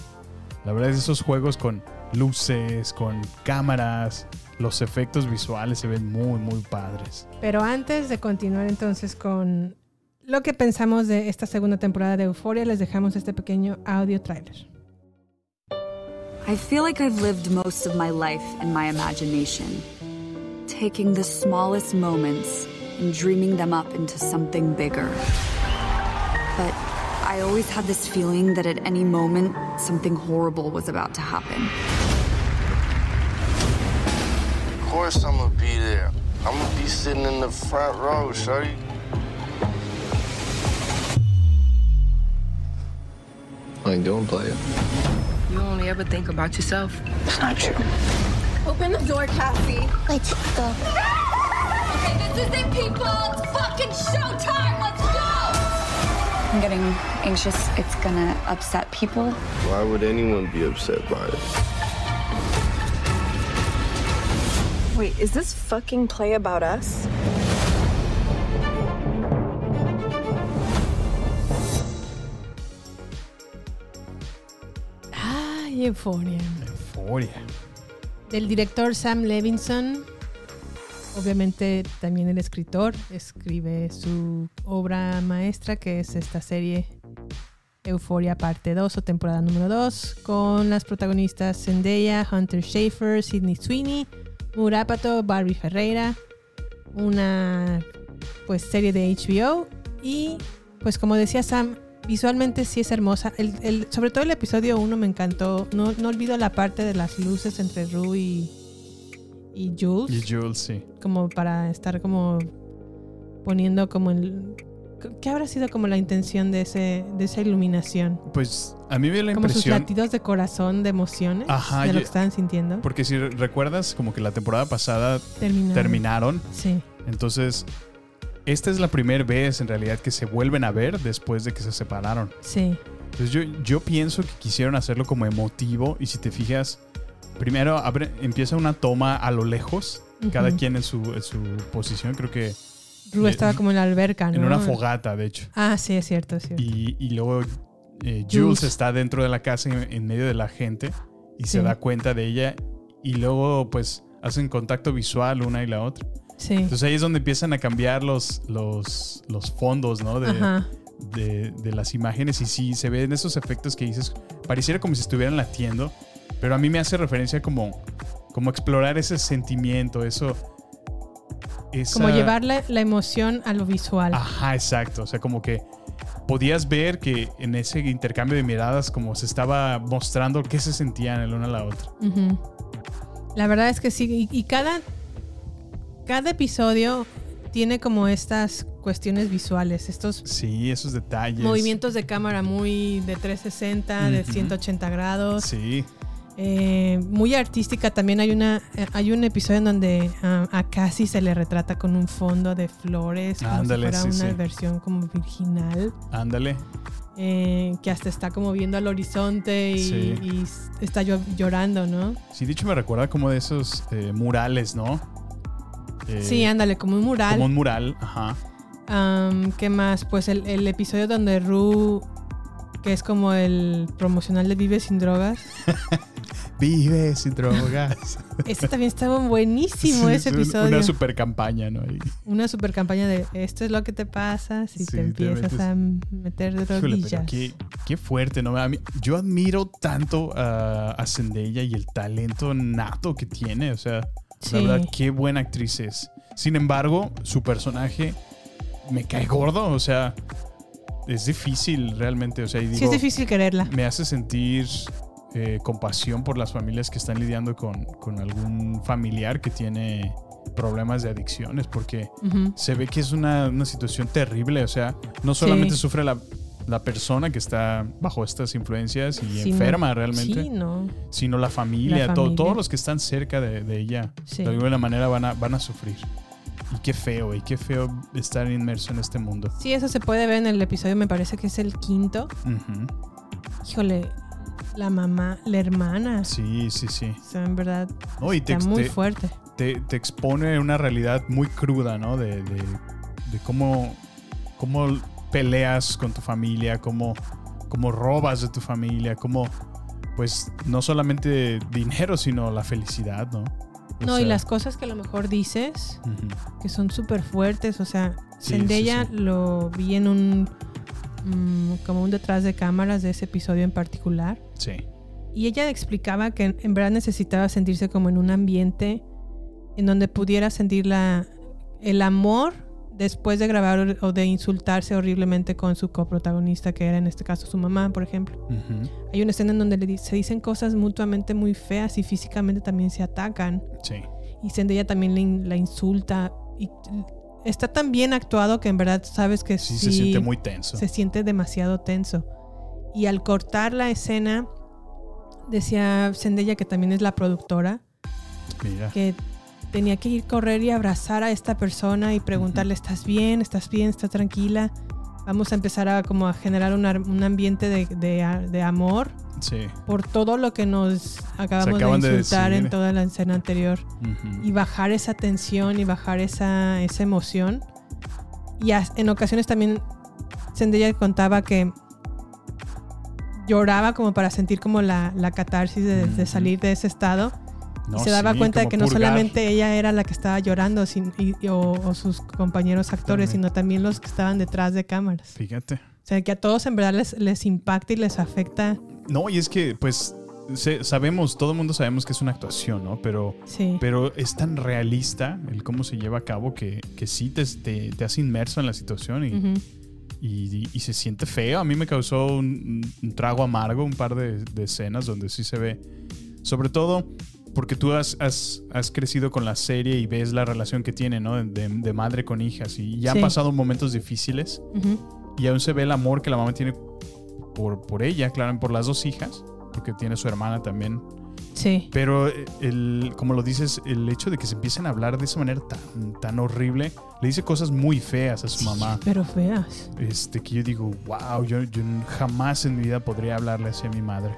[SPEAKER 6] La verdad es esos juegos con luces, con cámaras, los efectos visuales se ven muy, muy padres.
[SPEAKER 5] Pero antes de continuar entonces con lo que pensamos de esta segunda temporada de Euphoria, les dejamos este pequeño audio trailer.
[SPEAKER 12] I feel like I've lived most of my life in my imagination, taking the smallest moments and dreaming them up into something bigger. But I always had this feeling that at any moment, something horrible was about to happen.
[SPEAKER 13] Of course I'm gonna be there. I'm gonna be sitting in the front row, shorty.
[SPEAKER 14] How you doing, player?
[SPEAKER 15] You only ever think about yourself.
[SPEAKER 14] It's not true.
[SPEAKER 16] Open the door, Cassie. Let's go. Okay, this is it, people. It's fucking showtime. Let's go.
[SPEAKER 12] I'm getting anxious. It's gonna upset people.
[SPEAKER 13] Why would anyone be upset by it?
[SPEAKER 17] Wait, is this fucking play about us?
[SPEAKER 5] Ay, Euphoria.
[SPEAKER 6] Euforia.
[SPEAKER 5] Del director Sam Levinson. Obviamente también el escritor escribe su obra maestra, que es esta serie Euforia parte 2 o temporada número 2, con las protagonistas Zendaya, Hunter Schafer, Sidney Sweeney, Murapato, Barbie Ferreira, una pues serie de HBO y pues como decía Sam, visualmente sí es hermosa. El, el- sobre todo el episodio 1 me encantó. No, no olvido la parte de las luces entre Rue y, y Jules.
[SPEAKER 6] Y Jules, sí.
[SPEAKER 5] Como para estar como poniendo como el... ¿Qué habrá sido como la intención de, ese, de esa iluminación?
[SPEAKER 6] Pues A mí me dio la
[SPEAKER 5] como sus
[SPEAKER 6] impresión.
[SPEAKER 5] latidos de corazón, de emociones,
[SPEAKER 6] Ajá,
[SPEAKER 5] de lo que estaban sintiendo.
[SPEAKER 6] Porque si recuerdas, como que la temporada pasada
[SPEAKER 5] Terminaron.
[SPEAKER 6] terminaron.
[SPEAKER 5] Sí.
[SPEAKER 6] Entonces, esta es la primera vez en realidad que se vuelven a ver después de que se separaron.
[SPEAKER 5] Sí.
[SPEAKER 6] Entonces yo, yo pienso que quisieron hacerlo como emotivo y si te fijas, primero abre- empieza una toma a lo lejos, cada quien en su, en su posición, creo que
[SPEAKER 5] Ru
[SPEAKER 6] eh,
[SPEAKER 5] estaba como en la alberca, ¿no?
[SPEAKER 6] en una fogata, de hecho.
[SPEAKER 5] Ah, sí, es cierto, es cierto.
[SPEAKER 6] Y, y luego eh, Jules. Está dentro de la casa en, en medio de la gente y
[SPEAKER 5] Sí.
[SPEAKER 6] se da cuenta de ella y luego pues hacen contacto visual una y la otra.
[SPEAKER 5] Sí.
[SPEAKER 6] Entonces ahí es donde empiezan a cambiar los, los, los fondos, ¿no? De, de, de las imágenes y sí, se ven esos efectos que dices, pareciera como si estuvieran latiendo, pero a mí me hace referencia como, como explorar ese sentimiento, eso... esa-
[SPEAKER 5] Como llevar la, la emoción a lo visual.
[SPEAKER 6] Ajá, exacto, o sea, como que podías ver que en ese intercambio de miradas como se estaba mostrando qué se sentían el uno a la otra.
[SPEAKER 5] La verdad es que sí. Y, y cada, cada episodio tiene como estas cuestiones visuales, estos
[SPEAKER 6] Sí, esos detalles.
[SPEAKER 5] movimientos de cámara muy de 360, de
[SPEAKER 6] Ujú.
[SPEAKER 5] 180 grados.
[SPEAKER 6] Sí.
[SPEAKER 5] Eh, muy artística. También hay una eh, hay un episodio en donde ah, a Cassie se le retrata con un fondo de flores, como
[SPEAKER 6] Ándale,
[SPEAKER 5] si fuera
[SPEAKER 6] sí,
[SPEAKER 5] una
[SPEAKER 6] sí.
[SPEAKER 5] versión como virginal.
[SPEAKER 6] Ándale.
[SPEAKER 5] eh, que hasta está como viendo al horizonte y,
[SPEAKER 6] Sí.
[SPEAKER 5] y s- está llo- llorando, ¿no?
[SPEAKER 6] Sí, de hecho me recuerda como de esos eh, murales, ¿no?
[SPEAKER 5] Sí, ándale, como un mural.
[SPEAKER 6] Como un mural, ajá.
[SPEAKER 5] ¿Qué más? Pues el, el episodio donde Ru, que es como el promocional de Vive sin drogas. *laughs*
[SPEAKER 6] Vive sin drogas.
[SPEAKER 5] Este también estaba buenísimo,
[SPEAKER 6] Sí,
[SPEAKER 5] ese episodio.
[SPEAKER 6] Una super campaña, ¿no?
[SPEAKER 5] Una super campaña de esto es lo que te pasa si
[SPEAKER 6] Sí,
[SPEAKER 5] te
[SPEAKER 6] te
[SPEAKER 5] empiezas
[SPEAKER 6] metes-
[SPEAKER 5] a meter
[SPEAKER 6] Híjole,
[SPEAKER 5] rodillas.
[SPEAKER 6] qué, qué fuerte, ¿no? A mí- yo admiro tanto a, a Zendaya y el talento nato que tiene. O sea,
[SPEAKER 5] Sí.
[SPEAKER 6] la verdad, qué buena actriz es. Sin embargo, su personaje me cae gordo. O sea, es difícil realmente. O sea, y
[SPEAKER 5] sí,
[SPEAKER 6] digo,
[SPEAKER 5] es difícil quererla.
[SPEAKER 6] me hace sentir eh, compasión por las familias que están lidiando con, con algún familiar que tiene problemas de adicciones, porque se ve que es una, una situación terrible. O sea, no solamente
[SPEAKER 5] Sí.
[SPEAKER 6] sufre la, la persona que está bajo estas influencias y
[SPEAKER 5] Sí, no.
[SPEAKER 6] enferma realmente,
[SPEAKER 5] Sí, no.
[SPEAKER 6] sino la familia,
[SPEAKER 5] La
[SPEAKER 6] to-
[SPEAKER 5] familia.
[SPEAKER 6] todos los que están cerca de, de ella,
[SPEAKER 5] Sí.
[SPEAKER 6] de alguna manera van a, van a sufrir. Y qué feo, y qué feo estar inmerso en este mundo.
[SPEAKER 5] Sí, eso se puede ver en el episodio, me parece que es el quinto. Híjole, la mamá, la hermana.
[SPEAKER 6] Sí, sí, sí.
[SPEAKER 5] O sea, en verdad,
[SPEAKER 6] No, y te,
[SPEAKER 5] está muy
[SPEAKER 6] te-
[SPEAKER 5] fuerte.
[SPEAKER 6] Te, te expone una realidad muy cruda, ¿no? De, de- de cómo, cómo peleas con tu familia, cómo, cómo robas de tu familia, cómo, pues, no solamente dinero, sino la felicidad, ¿no?
[SPEAKER 5] No, y las cosas que a lo mejor dices, que son súper fuertes. O sea,
[SPEAKER 6] Sí,
[SPEAKER 5] Zendaya
[SPEAKER 6] sí, sí.
[SPEAKER 5] lo vi en un. mm, como un detrás de cámaras de ese episodio en particular.
[SPEAKER 6] Sí.
[SPEAKER 5] Y ella explicaba que en verdad necesitaba sentirse como en un ambiente en donde pudiera sentir la, el amor después de grabar o de insultarse horriblemente con su coprotagonista, que era en este caso su mamá, por ejemplo.
[SPEAKER 6] Ujú.
[SPEAKER 5] Hay una escena en donde le se dicen cosas mutuamente muy feas y físicamente también se atacan.
[SPEAKER 6] Sí.
[SPEAKER 5] Y Zendaya también le in- la insulta. Y está tan bien actuado que en verdad sabes que
[SPEAKER 6] Sí,
[SPEAKER 5] sí,
[SPEAKER 6] se siente muy tenso.
[SPEAKER 5] Se siente demasiado tenso. Y al cortar la escena, decía Zendaya, que también es la productora,
[SPEAKER 6] Mira.
[SPEAKER 5] que tenía que ir correr y abrazar a esta persona y preguntarle, ¿estás bien? ¿Estás bien? ¿Estás tranquila? Vamos a empezar a como a generar un, ambiente de, de- de amor
[SPEAKER 6] Sí.
[SPEAKER 5] por todo lo que nos acabamos de
[SPEAKER 6] de
[SPEAKER 5] insultar en toda la escena anterior y bajar esa tensión y bajar esa, esa emoción. Y en ocasiones también Zendaya contaba que lloraba como para sentir como la, la catarsis de, de salir de ese estado.
[SPEAKER 6] No,
[SPEAKER 5] y se daba
[SPEAKER 6] sí,
[SPEAKER 5] cuenta de que no
[SPEAKER 6] purgar.
[SPEAKER 5] solamente ella era la que estaba llorando sin- y- y- o, o sus compañeros actores,
[SPEAKER 6] Totalmente.
[SPEAKER 5] sino también los que estaban detrás de cámaras.
[SPEAKER 6] Fíjate.
[SPEAKER 5] O sea, que a todos en verdad les, les impacta y les afecta.
[SPEAKER 6] No, y es que, pues, sabemos, todo el mundo sabemos que es una actuación, ¿no? Pero,
[SPEAKER 5] Sí.
[SPEAKER 6] pero es tan realista el cómo se lleva a cabo que, que sí te, te, te hace inmerso en la situación y,
[SPEAKER 5] Ujú.
[SPEAKER 6] y, y se siente feo. A mí me causó un, un trago amargo un par de, de escenas donde sí se ve, sobre todo porque tú has, has, has crecido con la serie y ves la relación que tiene, ¿no? De, de madre con hijas y ya
[SPEAKER 5] Sí.
[SPEAKER 6] han pasado momentos difíciles y aún se ve el amor que la mamá tiene por, por ella, claro, por las dos hijas, porque tiene su hermana también.
[SPEAKER 5] Sí.
[SPEAKER 6] Pero eh, el, como lo dices, el hecho de que se empiecen a hablar de esa manera tan, tan horrible, le dice cosas muy feas a su mamá.
[SPEAKER 5] Pero feas.
[SPEAKER 6] Este, que yo digo, wow, yo, yo jamás en mi vida podría hablarle así a mi madre.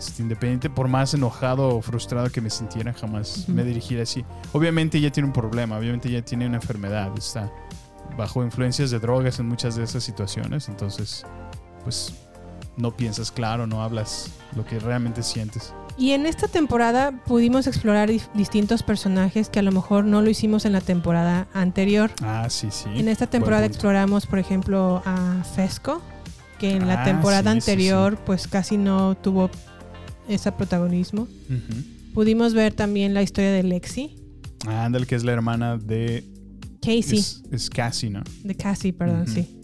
[SPEAKER 6] Este, independiente, por más enojado o frustrado que me sintiera, jamás me dirigiría así. Obviamente ella tiene un problema, obviamente ella tiene una enfermedad, está bajo influencias de drogas en muchas de esas situaciones, entonces, pues no piensas claro, no hablas lo que realmente sientes.
[SPEAKER 5] Y en esta temporada pudimos explorar distintos personajes que a lo mejor no lo hicimos en la temporada anterior.
[SPEAKER 6] Ah, sí, sí.
[SPEAKER 5] En esta temporada exploramos, por ejemplo, a Fesco, que en la
[SPEAKER 6] Ah,
[SPEAKER 5] temporada
[SPEAKER 6] sí, sí,
[SPEAKER 5] anterior pues casi no tuvo ese protagonismo. Pudimos ver también la historia de Lexi,
[SPEAKER 6] Ah, ándale, que es la hermana de...
[SPEAKER 5] Casey,
[SPEAKER 6] Es, es Cassie, ¿no?
[SPEAKER 5] de Cassie, perdón, sí.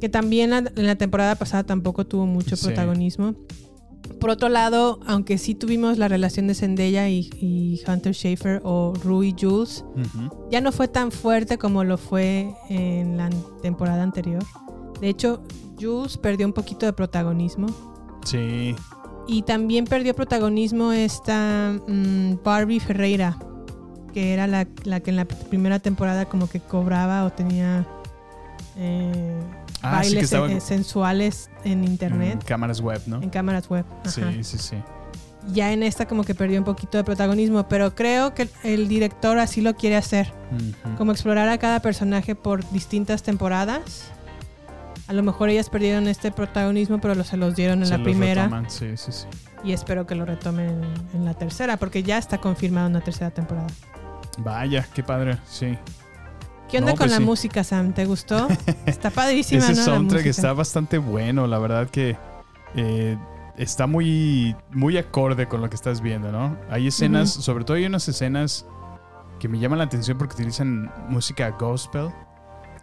[SPEAKER 5] Que también en la temporada pasada tampoco tuvo mucho
[SPEAKER 6] Sí.
[SPEAKER 5] protagonismo. Por otro lado, aunque sí tuvimos la relación de Zendaya y, y Hunter Schafer o Rui Jules, ya no fue tan fuerte como lo fue en la temporada anterior. De hecho, Jules perdió un poquito de protagonismo.
[SPEAKER 6] Sí.
[SPEAKER 5] Y también perdió protagonismo esta mm, Barbie Ferreira, que era la, la que en la primera temporada como que cobraba o tenía eh,
[SPEAKER 6] Ah, sí, que
[SPEAKER 5] bailes
[SPEAKER 6] estaba-
[SPEAKER 5] eh, sensuales en internet,
[SPEAKER 6] En cámaras web, ¿no?
[SPEAKER 5] en cámaras web.
[SPEAKER 6] Sí,
[SPEAKER 5] Ajá.
[SPEAKER 6] sí, sí.
[SPEAKER 5] Ya en esta como que perdió un poquito de protagonismo, pero creo que el director así lo quiere hacer. Como explorar a cada personaje por distintas temporadas. A lo mejor ellas perdieron este protagonismo, pero se los dieron en
[SPEAKER 6] Se
[SPEAKER 5] la primera.
[SPEAKER 6] retoman, Sí, sí, sí.
[SPEAKER 5] Y espero que lo retomen en, en la tercera, porque ya está confirmada una tercera temporada.
[SPEAKER 6] Vaya, qué padre, sí.
[SPEAKER 5] ¿Qué onda
[SPEAKER 6] No,
[SPEAKER 5] con
[SPEAKER 6] pues
[SPEAKER 5] la
[SPEAKER 6] sí.
[SPEAKER 5] música, Sam? ¿Te gustó? *laughs* Está padrísima,
[SPEAKER 6] Ese
[SPEAKER 5] ¿no? La
[SPEAKER 6] soundtrack
[SPEAKER 5] música.
[SPEAKER 6] está bastante bueno, la verdad que eh, está muy, muy acorde con lo que estás viendo, ¿no? Hay escenas, sobre todo hay unas escenas que me llaman la atención porque utilizan música gospel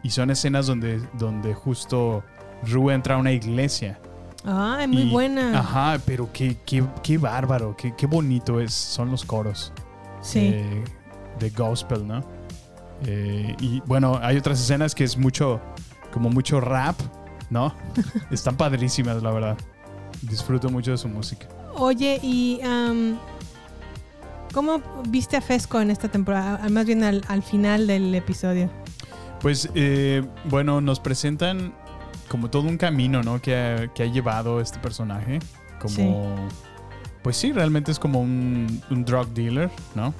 [SPEAKER 6] y son escenas donde, donde justo Rue entra a una iglesia.
[SPEAKER 5] Ay, muy
[SPEAKER 6] Y-
[SPEAKER 5] buena.
[SPEAKER 6] Ajá, pero qué, qué, qué bárbaro, qué, qué bonito es, son los coros.
[SPEAKER 5] Sí.
[SPEAKER 6] eh, de gospel, ¿no? Eh, y bueno, hay otras escenas que es mucho, como mucho rap, ¿no? *laughs* Están padrísimas, la verdad. Disfruto mucho de su música.
[SPEAKER 5] Oye, y ¿cómo viste a Fesco en esta temporada? Ah, Más bien al, al final del episodio.
[SPEAKER 6] Pues eh, bueno, nos presentan como todo un camino, ¿no? Que ha, que ha llevado este personaje. Como...
[SPEAKER 5] Sí.
[SPEAKER 6] Pues sí, realmente es como un, un drug dealer, ¿no?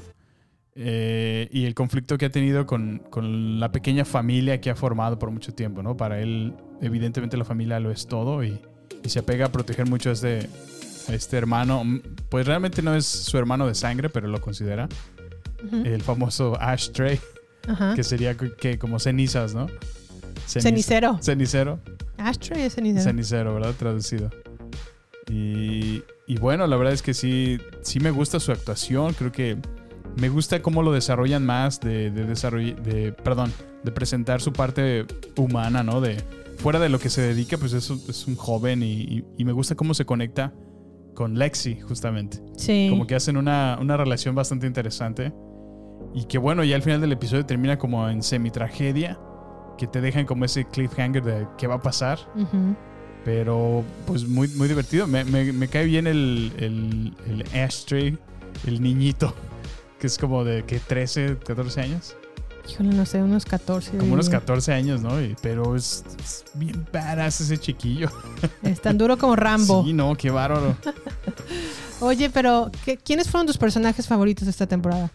[SPEAKER 6] Eh, y el conflicto que ha tenido con, con la pequeña familia que ha formado por mucho tiempo, ¿no? Para él, evidentemente la familia lo es todo y, y se apega a proteger mucho a este, a este hermano. Pues realmente no es su hermano de sangre, pero lo considera. El famoso ashtray,
[SPEAKER 5] Ajá.
[SPEAKER 6] que sería que, como cenizas, ¿no? Ceniz-
[SPEAKER 5] Cenicero.
[SPEAKER 6] Cenicero.
[SPEAKER 5] Ashtray es cenicero.
[SPEAKER 6] Cenicero, ¿verdad? Traducido. Y, y bueno, la verdad es que sí, sí me gusta su actuación. Creo que me gusta cómo lo desarrollan más de, de desarroll- de perdón, de presentar su parte humana, ¿no? De fuera de lo que se dedica, pues es, un- es un joven y, y- y me gusta cómo se conecta con Lexi, justamente.
[SPEAKER 5] Sí.
[SPEAKER 6] Como que hacen una, una relación bastante interesante. Y que bueno, ya al final del episodio termina como en semi-tragedia. Que te dejan como ese cliffhanger de qué va a pasar. Pero pues muy, muy divertido. Me, me- me cae bien el, el, el Ashtray, el niñito. *laughs* Que es como de que 13, 14 años.
[SPEAKER 5] Híjole, no sé, unos 14.
[SPEAKER 6] Como unos
[SPEAKER 5] diría.
[SPEAKER 6] 14 años, ¿no? Pero es, es bien badass ese chiquillo. *laughs*
[SPEAKER 5] Es tan duro como Rambo.
[SPEAKER 6] Sí, no, qué bárbaro. *laughs*
[SPEAKER 5] Oye, pero ¿qué- ¿quiénes fueron tus personajes favoritos de esta temporada?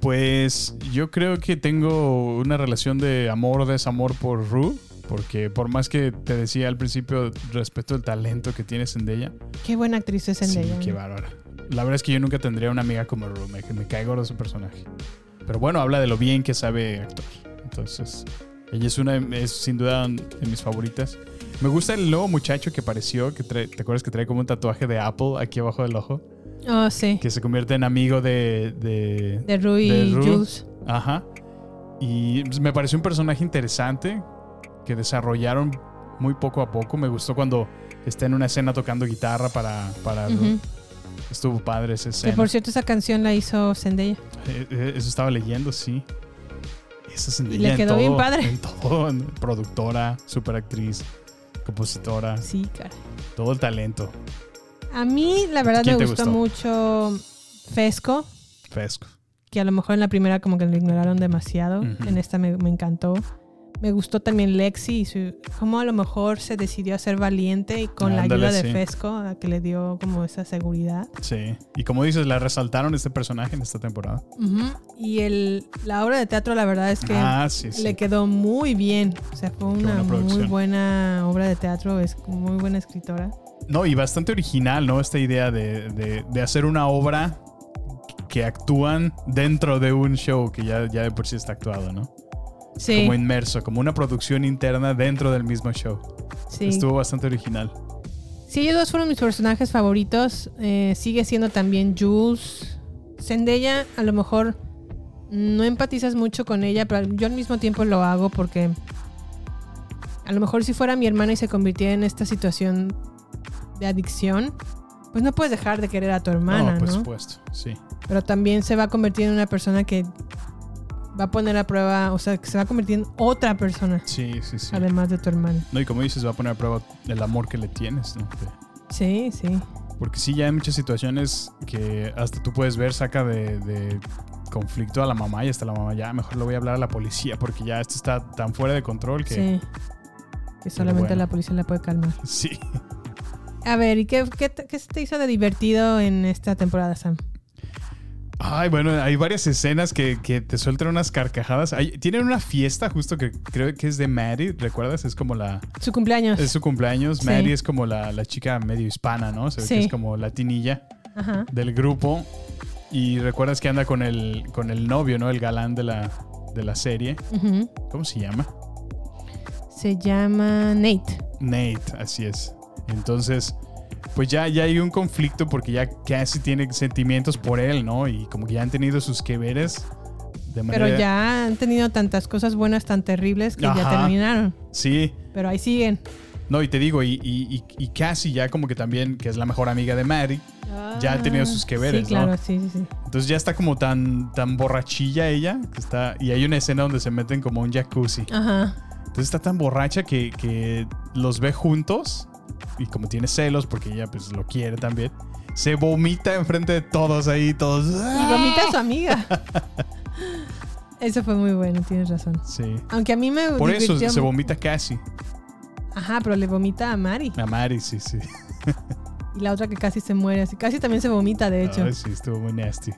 [SPEAKER 6] Pues yo creo que tengo una relación de amor o desamor por Rue. Porque por más que te decía al principio, respeto el talento que tienes en ella.
[SPEAKER 5] Qué buena actriz es
[SPEAKER 6] Sí,
[SPEAKER 5] Zendaya.
[SPEAKER 6] qué
[SPEAKER 5] ¿no?
[SPEAKER 6] bárbara. La verdad es que yo nunca tendría una amiga como Rue. Me, me cae gordo su personaje. Pero bueno, habla de lo bien que sabe actuar. Entonces, ella es una, es sin duda de mis favoritas. Me gusta el nuevo muchacho que apareció, que trae- ¿te acuerdas que trae como un tatuaje de Apple aquí abajo del ojo?
[SPEAKER 5] Oh, sí.
[SPEAKER 6] Que se convierte en amigo de... De,
[SPEAKER 5] De Rue y Jules.
[SPEAKER 6] Ajá. Y me pareció un personaje interesante que desarrollaron muy poco a poco. Me gustó cuando está en una escena tocando guitarra para, para.
[SPEAKER 5] Ujú.
[SPEAKER 6] Estuvo padre esa
[SPEAKER 5] Que
[SPEAKER 6] escena.
[SPEAKER 5] por cierto, esa canción la hizo Zendaya.
[SPEAKER 6] Eh, eh, Eso estaba leyendo, sí. Esa
[SPEAKER 5] Y
[SPEAKER 6] Zendaya
[SPEAKER 5] le
[SPEAKER 6] en
[SPEAKER 5] quedó
[SPEAKER 6] todo,
[SPEAKER 5] bien padre.
[SPEAKER 6] En todo, en- productora, super actriz. compositora.
[SPEAKER 5] Sí, cara.
[SPEAKER 6] Todo el talento.
[SPEAKER 5] A mí, la verdad, me
[SPEAKER 6] ¿Quién te
[SPEAKER 5] gustó,
[SPEAKER 6] gustó?
[SPEAKER 5] mucho Fesco,
[SPEAKER 6] Fresco.
[SPEAKER 5] que a lo mejor en la primera como que lo ignoraron demasiado. En esta me, me encantó. Me gustó también Lexi y su, cómo a lo mejor se decidió a ser valiente y con la ayuda de
[SPEAKER 6] sí.
[SPEAKER 5] Fesco, a que le dio como esa seguridad.
[SPEAKER 6] Sí. Y como dices, la resaltaron este personaje en esta temporada.
[SPEAKER 5] Y el, la obra de teatro, la verdad es que
[SPEAKER 6] Ah, sí, sí.
[SPEAKER 5] le quedó muy bien. O sea, fue una
[SPEAKER 6] buena
[SPEAKER 5] muy buena obra de teatro. Es muy buena escritora.
[SPEAKER 6] No, y bastante original, ¿no? Esta idea de, de- de hacer una obra que actúan dentro de un show que ya, ya de por sí está actuado, ¿no?
[SPEAKER 5] Sí.
[SPEAKER 6] Como inmerso, como una producción interna dentro del mismo show.
[SPEAKER 5] Sí.
[SPEAKER 6] Estuvo bastante original.
[SPEAKER 5] Sí, ellos dos fueron mis personajes favoritos. Eh, sigue siendo también Jules. Zendaya, a lo mejor no empatizas mucho con ella, pero yo al mismo tiempo lo hago porque a lo mejor si fuera mi hermana y se convirtiera en esta situación de adicción, pues no puedes dejar de querer a tu hermana,
[SPEAKER 6] no, por
[SPEAKER 5] ¿no?
[SPEAKER 6] supuesto, sí.
[SPEAKER 5] Pero también se va a convertir en una persona que va a poner a prueba, o sea, que se va a convertir en otra persona,
[SPEAKER 6] Sí, sí, sí.
[SPEAKER 5] además de tu hermana.
[SPEAKER 6] No, y como dices, va a poner a prueba el amor que le tienes, ¿no?
[SPEAKER 5] Sí, sí.
[SPEAKER 6] Porque sí, ya hay muchas situaciones que hasta tú puedes ver, saca de, de conflicto a la mamá y hasta la mamá, ya mejor le voy a hablar a la policía porque ya esto está tan fuera de control que...
[SPEAKER 5] Sí. Que solamente
[SPEAKER 6] bueno.
[SPEAKER 5] la policía la puede calmar.
[SPEAKER 6] Sí.
[SPEAKER 5] A ver, ¿y qué, qué, te- qué se te hizo de divertido en esta temporada, Sam?
[SPEAKER 6] Ay, bueno, hay varias escenas que, que te sueltan unas carcajadas. Hay- tienen una fiesta justo que creo que es de Maddie, ¿recuerdas? Es como la...
[SPEAKER 5] Su cumpleaños.
[SPEAKER 6] Es su cumpleaños.
[SPEAKER 5] Sí.
[SPEAKER 6] Maddie es como la, la chica medio hispana, ¿no? Se ve que es como latinilla
[SPEAKER 5] Ajá.
[SPEAKER 6] del grupo. Y recuerdas que anda con el, con el novio, ¿no? El galán de la, de la serie. ¿Cómo se llama?
[SPEAKER 5] Se llama Nate.
[SPEAKER 6] Nate, así es. Entonces, pues ya, ya hay un conflicto porque ya casi tiene sentimientos por él, ¿no? Y como que ya han tenido sus que veres. De manera...
[SPEAKER 5] Pero ya han tenido tantas cosas buenas tan terribles que ya terminaron.
[SPEAKER 6] Sí.
[SPEAKER 5] Pero ahí siguen.
[SPEAKER 6] No, y te digo, y, y, y, Cassie ya como que también, que es la mejor amiga de Maddie, ya ha tenido sus que veres,
[SPEAKER 5] Sí, claro,
[SPEAKER 6] ¿no?
[SPEAKER 5] sí, sí.
[SPEAKER 6] Entonces ya está como tan, tan borrachilla ella, que está, y hay una escena donde se meten como un jacuzzi.
[SPEAKER 5] Ajá.
[SPEAKER 6] Entonces está tan borracha que, que los ve juntos y como tiene celos porque ella pues lo quiere también, se vomita enfrente de todos ahí, todos.
[SPEAKER 5] Y vomita a su amiga. Eso fue muy bueno, tienes razón.
[SPEAKER 6] Sí.
[SPEAKER 5] Aunque a mí me
[SPEAKER 6] Por eso se vomita casi.
[SPEAKER 5] Ajá, pero le vomita a Mari.
[SPEAKER 6] A Mari, sí, sí.
[SPEAKER 5] Y la otra que casi se muere. Así, casi también se vomita, de hecho.
[SPEAKER 6] Ay, sí, estuvo muy nasty.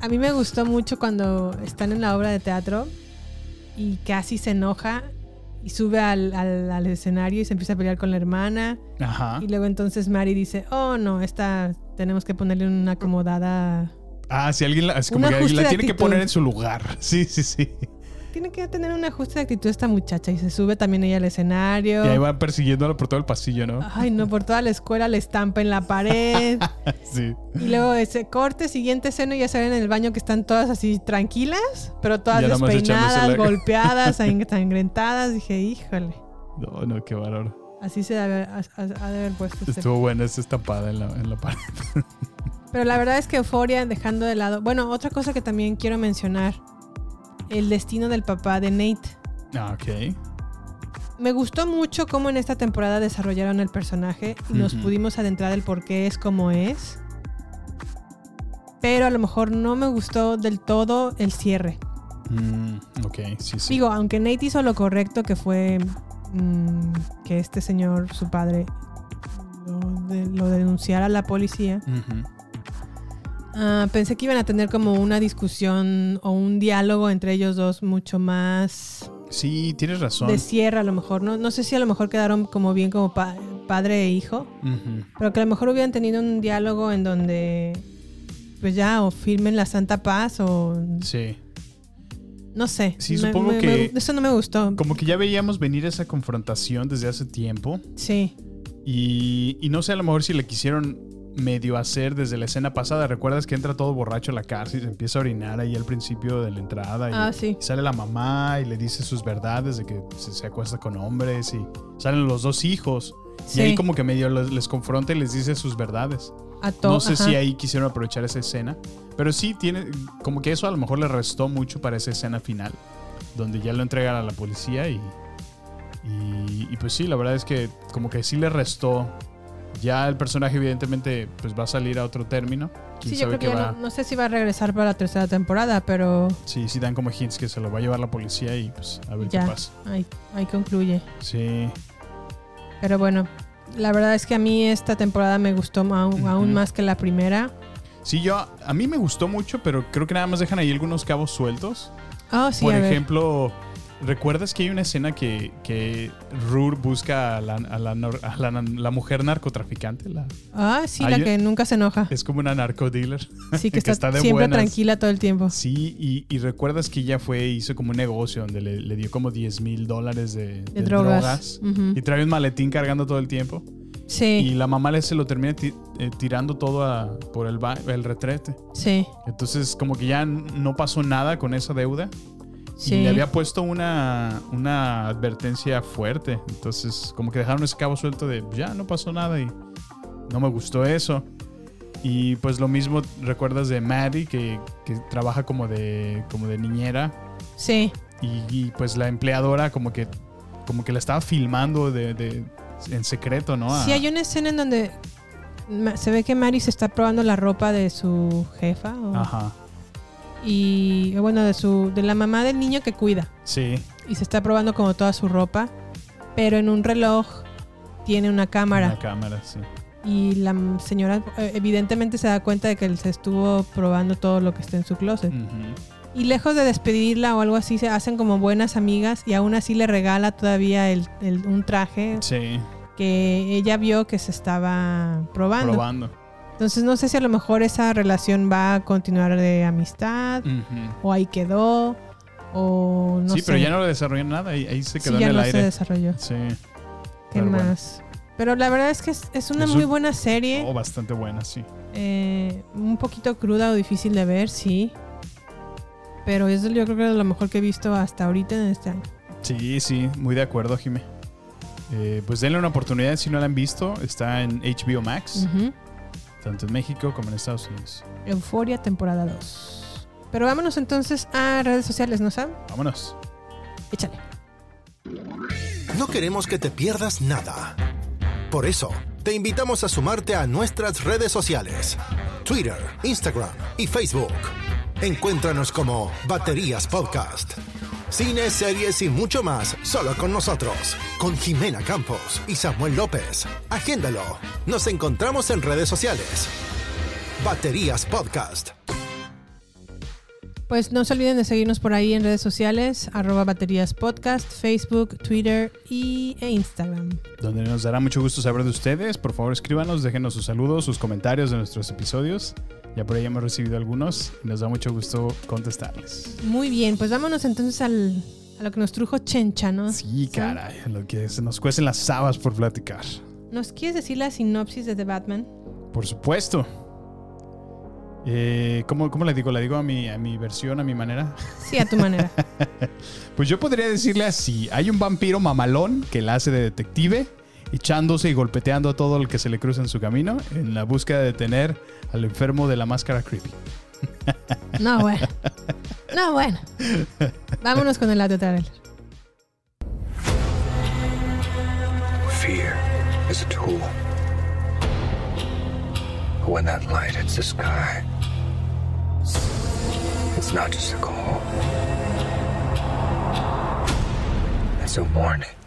[SPEAKER 5] A mí me gustó mucho cuando están en la obra de teatro y casi se enoja y sube al, al- al escenario y se empieza a pelear con la hermana.
[SPEAKER 6] Ajá.
[SPEAKER 5] Y luego entonces Mari dice, oh no, esta tenemos que ponerle una acomodada.
[SPEAKER 6] Ah, si alguien la, es como
[SPEAKER 5] Un
[SPEAKER 6] que alguien
[SPEAKER 5] ajuste
[SPEAKER 6] la tiene que poner en su lugar. Sí, sí, sí.
[SPEAKER 5] Tiene que tener un ajuste de actitud esta muchacha y se sube también ella al escenario.
[SPEAKER 6] Y ahí van persiguiéndola por todo el pasillo, ¿no?
[SPEAKER 5] Ay, no, por toda la escuela le estampa en la pared. *laughs*
[SPEAKER 6] Sí.
[SPEAKER 5] Y luego ese corte, siguiente escena, ya se ven en el baño que están todas así tranquilas, pero todas
[SPEAKER 6] Ya
[SPEAKER 5] despeinadas,
[SPEAKER 6] la- *laughs*
[SPEAKER 5] golpeadas, ensangrentadas. Dije, híjole,
[SPEAKER 6] No, no, qué bárbaro.
[SPEAKER 5] así se ha de haber, ha- de haber puesto este.
[SPEAKER 6] Estuvo buena esa estampada en la, en la pared. *laughs*
[SPEAKER 5] Pero la verdad es que Euforia, dejando de lado. Bueno, otra cosa que también quiero mencionar: el destino del papá de Nate.
[SPEAKER 6] Ah, ok.
[SPEAKER 5] Me gustó mucho cómo en esta temporada desarrollaron el personaje y nos pudimos adentrar el por qué es como es. Pero a lo mejor no me gustó del todo el cierre.
[SPEAKER 6] Mm, ok, sí, sí.
[SPEAKER 5] Digo, aunque Nate hizo lo correcto, que fue mm, que este señor, su padre, lo, de- lo denunciara a la policía. Ah, pensé que iban a tener como una discusión o un diálogo entre ellos dos mucho más
[SPEAKER 6] Sí, tienes razón.
[SPEAKER 5] de cierre a lo mejor. No, no sé si a lo mejor quedaron como bien como pa- padre e hijo, pero que a lo mejor hubieran tenido un diálogo en donde pues ya o firmen la santa paz o
[SPEAKER 6] Sí.
[SPEAKER 5] no sé.
[SPEAKER 6] Sí,
[SPEAKER 5] Me-
[SPEAKER 6] supongo
[SPEAKER 5] me-
[SPEAKER 6] que-
[SPEAKER 5] me- eso no me gustó.
[SPEAKER 6] Como que ya veíamos venir esa confrontación desde hace tiempo.
[SPEAKER 5] Sí.
[SPEAKER 6] Y, y no sé a lo mejor si le quisieron medio hacer desde la escena pasada. ¿Recuerdas que entra todo borracho a la cárcel y se empieza a orinar ahí al principio de la entrada? Y,
[SPEAKER 5] Ah, sí.
[SPEAKER 6] y sale la mamá y le dice sus verdades de que se, se acuesta con hombres y salen los dos hijos.
[SPEAKER 5] Sí.
[SPEAKER 6] Y ahí como que medio les, les confronta y les dice sus verdades.
[SPEAKER 5] A
[SPEAKER 6] No sé
[SPEAKER 5] ajá.
[SPEAKER 6] si ahí quisieron aprovechar esa escena. Pero sí tiene. Como que eso a lo mejor le restó mucho para esa escena final. Donde ya lo entregan a la policía y. Y, y pues sí, la verdad es que como que sí le restó. Ya el personaje evidentemente pues va a salir a otro término. ¿Quién
[SPEAKER 5] Sí, yo creo que
[SPEAKER 6] va-
[SPEAKER 5] no, no sé si va a regresar para la tercera temporada, pero
[SPEAKER 6] Sí, sí dan como hints que se lo va a llevar la policía y pues a ver
[SPEAKER 5] ya,
[SPEAKER 6] qué pasa.
[SPEAKER 5] ahí, ahí concluye.
[SPEAKER 6] Sí.
[SPEAKER 5] Pero bueno, la verdad es que a mí esta temporada me gustó aún
[SPEAKER 6] Ujú.
[SPEAKER 5] más que la primera.
[SPEAKER 6] Sí, yo a mí me gustó mucho, pero creo que nada más dejan ahí algunos cabos sueltos.
[SPEAKER 5] Ah, sí,
[SPEAKER 6] Por
[SPEAKER 5] a ver.
[SPEAKER 6] ¿Recuerdas que hay una escena que, que Rur busca a la, a la a la- la mujer narcotraficante? La,
[SPEAKER 5] Ah, sí, la que nunca se enoja.
[SPEAKER 6] es como una narcodealer.
[SPEAKER 5] Sí, que, *laughs* está,
[SPEAKER 6] de
[SPEAKER 5] siempre
[SPEAKER 6] buenas.
[SPEAKER 5] tranquila todo el tiempo.
[SPEAKER 6] Sí, y, y recuerdas que ella fue e hizo como un negocio donde le, le dio como 10 mil dólares de, de
[SPEAKER 5] drogas.
[SPEAKER 6] Y trae un maletín cargando todo el tiempo.
[SPEAKER 5] Sí.
[SPEAKER 6] Y la mamá le se lo termina eh, tirando todo a- por el, el retrete.
[SPEAKER 5] Sí.
[SPEAKER 6] Entonces, como que ya no pasó nada con esa deuda.
[SPEAKER 5] Sí.
[SPEAKER 6] Y le había puesto una, una advertencia fuerte. Entonces, como que dejaron ese cabo suelto de ya no pasó nada y no me gustó eso. Y pues lo mismo recuerdas de Maddie, que, que trabaja como de, como de niñera.
[SPEAKER 5] Sí.
[SPEAKER 6] Y, y, pues la empleadora como que, como que la estaba filmando de, de- en secreto, ¿no?
[SPEAKER 5] Sí,
[SPEAKER 6] A-
[SPEAKER 5] hay una escena en donde se ve que Mary se está probando la ropa de su jefa. o-
[SPEAKER 6] Ajá.
[SPEAKER 5] Y bueno, de su de la mamá del niño que cuida.
[SPEAKER 6] Sí.
[SPEAKER 5] Y se está probando como toda su ropa. Pero en un reloj tiene una cámara.
[SPEAKER 6] Una cámara, sí.
[SPEAKER 5] Y la señora eh, evidentemente se da cuenta de que él se estuvo probando todo lo que está en su closet. Y lejos de despedirla o algo así, se hacen como buenas amigas y aún así le regala todavía el- el- un traje
[SPEAKER 6] Sí,
[SPEAKER 5] que ella vio que se estaba probando.
[SPEAKER 6] probando.
[SPEAKER 5] Entonces no sé si a lo mejor esa relación va a continuar de amistad o ahí quedó o no
[SPEAKER 6] sí,
[SPEAKER 5] sé.
[SPEAKER 6] pero ya no lo desarrollaron nada. Ahí, ahí se
[SPEAKER 5] Sí,
[SPEAKER 6] quedó
[SPEAKER 5] ya
[SPEAKER 6] en el
[SPEAKER 5] no
[SPEAKER 6] aire.
[SPEAKER 5] se desarrolló.
[SPEAKER 6] Sí.
[SPEAKER 5] ¿Qué
[SPEAKER 6] Pero bueno.
[SPEAKER 5] más? Pero la verdad es que es, es una
[SPEAKER 6] Es
[SPEAKER 5] muy
[SPEAKER 6] un-
[SPEAKER 5] buena serie.
[SPEAKER 6] Oh, bastante buena, sí.
[SPEAKER 5] Eh, un poquito cruda o difícil de ver, sí. Pero es yo creo que es lo mejor que he visto hasta ahorita en este año.
[SPEAKER 6] Sí, sí, muy de acuerdo, Jime. Eh, pues denle una oportunidad si no la han visto. Está en HBO Max,
[SPEAKER 5] Ujú.
[SPEAKER 6] Tanto en México como en Estados Unidos.
[SPEAKER 5] Euforia temporada 2. Pero vámonos entonces a redes sociales, ¿no Sam?
[SPEAKER 6] Vámonos.
[SPEAKER 5] Échale.
[SPEAKER 1] No queremos que te pierdas nada. Por eso, te invitamos a sumarte a nuestras redes sociales. Twitter, Instagram y Facebook. Encuéntranos como Baterías Podcast. Cine, series y mucho más solo con nosotros. Con Jimena Campos y Samuel López. Agéndalo. Nos encontramos en redes sociales. Baterías Podcast.
[SPEAKER 5] Pues no se olviden de seguirnos por ahí en redes sociales, arroba baterías podcast, Facebook, Twitter y, e Instagram.
[SPEAKER 6] Donde nos dará mucho gusto saber de ustedes. Por favor, escríbanos, déjenos sus saludos, sus comentarios de nuestros episodios. Ya por ahí hemos recibido algunos y nos da mucho gusto contestarles.
[SPEAKER 5] Muy bien, pues vámonos entonces al, a lo que nos trujo Chencha, ¿no?
[SPEAKER 6] Sí, caray, lo que se nos cuecen las habas por platicar.
[SPEAKER 5] ¿Nos quieres decir la sinopsis de The Batman?
[SPEAKER 6] Por supuesto. Eh, ¿cómo, cómo le digo? ¿La digo a mi, a mi versión, a mi manera?
[SPEAKER 5] Sí, a tu manera. *laughs*
[SPEAKER 6] Pues yo podría decirle así: hay un vampiro mamalón que la hace de detective, echándose y golpeteando a todo el que se le cruza en su camino en la búsqueda de detener al enfermo de la máscara creepy. *laughs*
[SPEAKER 5] No, bueno. No, bueno. Vámonos con el audio trailer.
[SPEAKER 14] Fear is a tool. When that light hits the sky, it's not just a call. It's a warning.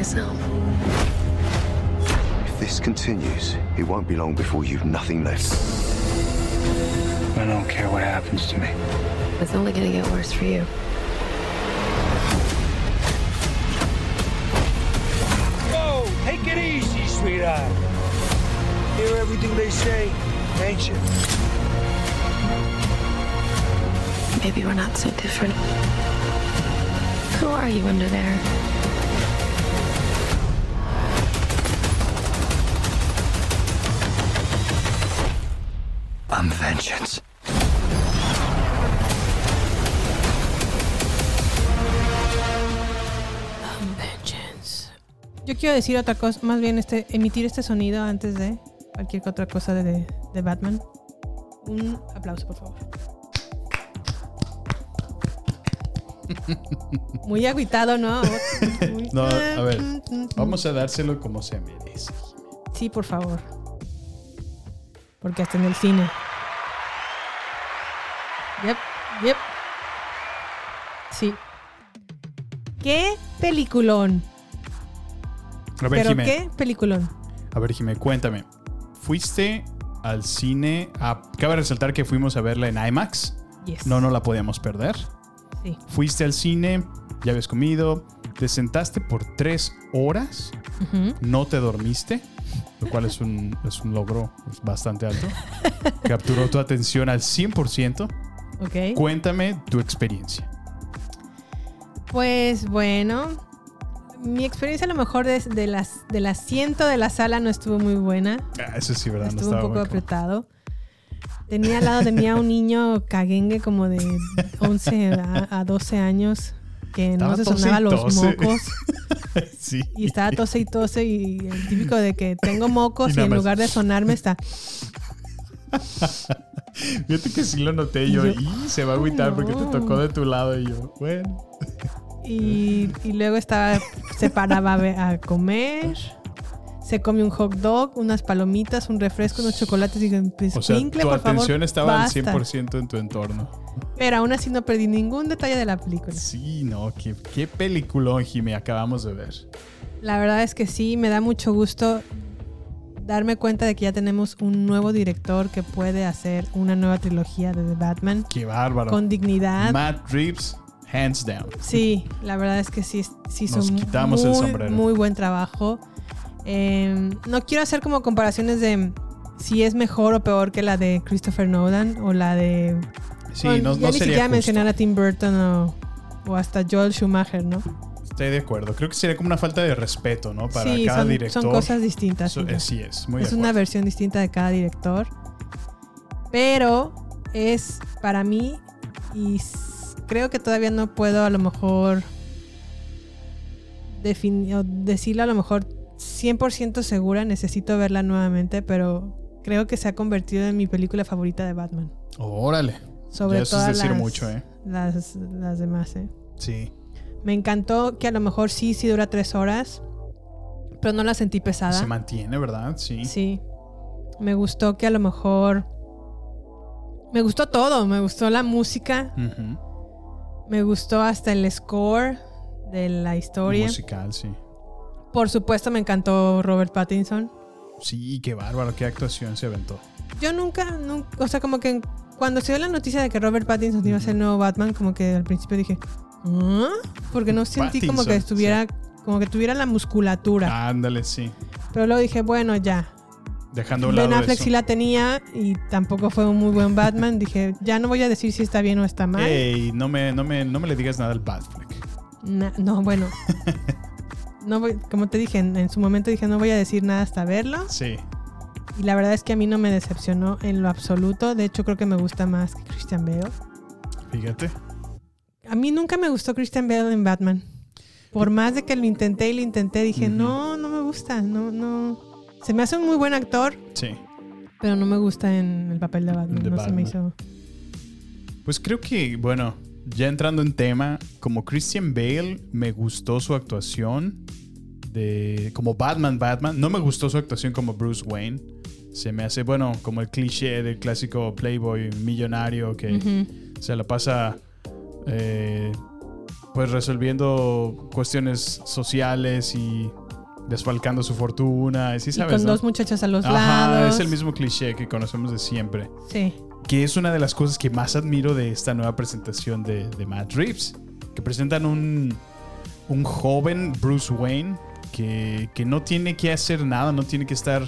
[SPEAKER 9] Myself.
[SPEAKER 18] If this continues, it won't be long before you've nothing left.
[SPEAKER 14] I don't care what happens to me.
[SPEAKER 9] It's only gonna get worse for you.
[SPEAKER 3] Whoa! Take it easy, sweetheart. Hear everything they say, ain't you?
[SPEAKER 9] Maybe we're not so different. Who are you under there?
[SPEAKER 14] I'm vengeance.
[SPEAKER 5] Yo quiero decir otra cosa, más bien este, emitir este sonido antes de cualquier otra cosa de, de Batman. Un aplauso, por favor. Muy agüitado, ¿no?
[SPEAKER 6] No, a ver, vamos a dárselo como se merece.
[SPEAKER 5] Sí, por favor. Porque hasta en el cine. Yep, yep. Sí. ¿Qué peliculón?
[SPEAKER 6] A ver,
[SPEAKER 5] ¿Pero
[SPEAKER 6] Jimé.
[SPEAKER 5] qué peliculón?
[SPEAKER 6] A ver, Jimé, cuéntame. ¿Fuiste al cine? A, cabe resaltar que fuimos a verla en IMAX.
[SPEAKER 5] Yes.
[SPEAKER 6] No, no la podíamos perder.
[SPEAKER 5] Sí.
[SPEAKER 6] Fuiste al cine, ya habías comido, te sentaste por tres horas,
[SPEAKER 5] Ujú.
[SPEAKER 6] no te dormiste, lo cual es un, es un logro bastante alto. *laughs* Capturó tu atención al 100%.
[SPEAKER 5] Ok.
[SPEAKER 6] Cuéntame tu experiencia.
[SPEAKER 5] Pues bueno, mi experiencia a lo mejor de, de las, del asiento de la sala no estuvo muy buena.
[SPEAKER 6] Ah, eso sí, ¿verdad? No
[SPEAKER 5] Estuvo un
[SPEAKER 6] estaba
[SPEAKER 5] poco
[SPEAKER 6] muy
[SPEAKER 5] apretado. Tenía al lado de mí a un niño caguengue como de 11 a, a 12 años que
[SPEAKER 6] Estaba
[SPEAKER 5] no se sonaba los mocos. *laughs*
[SPEAKER 6] sí.
[SPEAKER 5] Y estaba tose y tose y el típico de que tengo mocos
[SPEAKER 6] Y
[SPEAKER 5] en
[SPEAKER 6] más.
[SPEAKER 5] lugar de sonarme está... *laughs*
[SPEAKER 6] Fíjate que sí lo noté yo,
[SPEAKER 5] Y yo,
[SPEAKER 6] y se va a agüitar porque te tocó de tu lado y yo, bueno.
[SPEAKER 5] Y, y luego estaba, se paraba a, comer, se come un hot dog, unas palomitas, un refresco, unos chocolates. Y pues,
[SPEAKER 6] O sea,
[SPEAKER 5] Winkle,
[SPEAKER 6] tu
[SPEAKER 5] por favor,
[SPEAKER 6] atención estaba
[SPEAKER 5] basta.
[SPEAKER 6] al 100% en tu entorno.
[SPEAKER 5] Pero aún así no perdí ningún detalle de la película.
[SPEAKER 6] Sí, no, qué, qué peliculón, Jimmy, acabamos de ver.
[SPEAKER 5] La verdad es que sí, me da mucho gusto darme cuenta de que ya tenemos un nuevo director que puede hacer una nueva trilogía de The Batman.
[SPEAKER 6] Qué bárbaro.
[SPEAKER 5] Con dignidad.
[SPEAKER 6] Matt Reeves, hands down.
[SPEAKER 5] Sí, la verdad es que sí, sí hizo
[SPEAKER 6] Nos quitamos el
[SPEAKER 5] muy,
[SPEAKER 6] sombrero.
[SPEAKER 5] muy buen trabajo. Eh, no quiero hacer como comparaciones de si es mejor o peor que la de Christopher Nolan o la de...
[SPEAKER 6] Sí,
[SPEAKER 5] Bueno,
[SPEAKER 6] no,
[SPEAKER 5] ya
[SPEAKER 6] no
[SPEAKER 5] ni
[SPEAKER 6] sería
[SPEAKER 5] siquiera
[SPEAKER 6] justo.
[SPEAKER 5] mencionar a Tim Burton o, o hasta Joel Schumacher, ¿no?
[SPEAKER 6] Estoy de acuerdo. Creo que sería como una falta de respeto, ¿no? Para
[SPEAKER 5] sí,
[SPEAKER 6] cada
[SPEAKER 5] son,
[SPEAKER 6] director.
[SPEAKER 5] son cosas distintas.
[SPEAKER 6] So-
[SPEAKER 5] sí,
[SPEAKER 6] eh, es, muy
[SPEAKER 5] es
[SPEAKER 6] de
[SPEAKER 5] una versión distinta de cada director. Pero es para mí y creo que todavía no puedo a lo mejor defini- o decirlo a lo mejor 100% segura, necesito verla nuevamente, pero creo que se ha convertido en mi película favorita de Batman.
[SPEAKER 6] Órale.
[SPEAKER 5] Sobre todas
[SPEAKER 6] es decir
[SPEAKER 5] las,
[SPEAKER 6] mucho, ¿eh?
[SPEAKER 5] las, las demás, ¿eh?
[SPEAKER 6] Sí.
[SPEAKER 5] Me encantó que a lo mejor sí, sí dura tres horas, pero no la sentí pesada.
[SPEAKER 6] Se mantiene, ¿verdad? Sí.
[SPEAKER 5] Sí. Me gustó que a lo mejor. Me gustó todo. Me gustó la música. Me gustó hasta el score de la historia.
[SPEAKER 6] Musical, sí.
[SPEAKER 5] Por supuesto, me encantó Robert Pattinson.
[SPEAKER 6] Sí, qué bárbaro, qué actuación se aventó.
[SPEAKER 5] Yo nunca, nunca o sea, como que cuando se dio la noticia de que Robert Pattinson iba a ser el nuevo Batman, como que al principio dije, ¿Ah? Porque no sentí como que estuviera, como que tuviera la musculatura.
[SPEAKER 6] Ándale, sí.
[SPEAKER 5] Pero luego dije, bueno, ya,
[SPEAKER 6] Dejando un lado
[SPEAKER 5] Ben Affleck
[SPEAKER 6] eso.
[SPEAKER 5] sí la tenía y tampoco fue un muy buen Batman. *laughs* Dije, ya no voy a decir si está bien o está mal.
[SPEAKER 6] Ey, no me, no, me, no me le digas nada al Batfleck.
[SPEAKER 5] Na- no, bueno. *laughs* no voy- como te dije, en, en su momento dije, no voy a decir nada hasta verlo.
[SPEAKER 6] Sí.
[SPEAKER 5] Y la verdad es que a mí no me decepcionó en lo absoluto. De hecho, creo que me gusta más que Christian Bale.
[SPEAKER 6] Fíjate.
[SPEAKER 5] A mí nunca me gustó Christian Bale en Batman. Por más de que lo intenté y lo intenté, dije, no, no me gusta. No, no. Se me hace un muy buen actor,
[SPEAKER 6] Sí.
[SPEAKER 5] pero no me gusta en el papel de Batman. No se me hizo.
[SPEAKER 6] Pues creo que, bueno, ya entrando en tema, como Christian Bale, me gustó su actuación de como Batman, Batman. No me gustó su actuación como Bruce Wayne. Se me hace, bueno, como el cliché del clásico playboy millonario que se la pasa eh, pues resolviendo cuestiones sociales y desfalcando su fortuna. ¿Sí
[SPEAKER 5] Y
[SPEAKER 6] sabes,
[SPEAKER 5] con
[SPEAKER 6] no?
[SPEAKER 5] dos muchachas a los
[SPEAKER 6] Ajá,
[SPEAKER 5] lados.
[SPEAKER 6] Es el mismo cliché que conocemos de siempre.
[SPEAKER 5] Sí.
[SPEAKER 6] Que es una de las cosas que más admiro de esta nueva presentación de, de Matt Reeves. Que presentan un, un joven Bruce Wayne que, que no tiene que hacer nada, no tiene que estar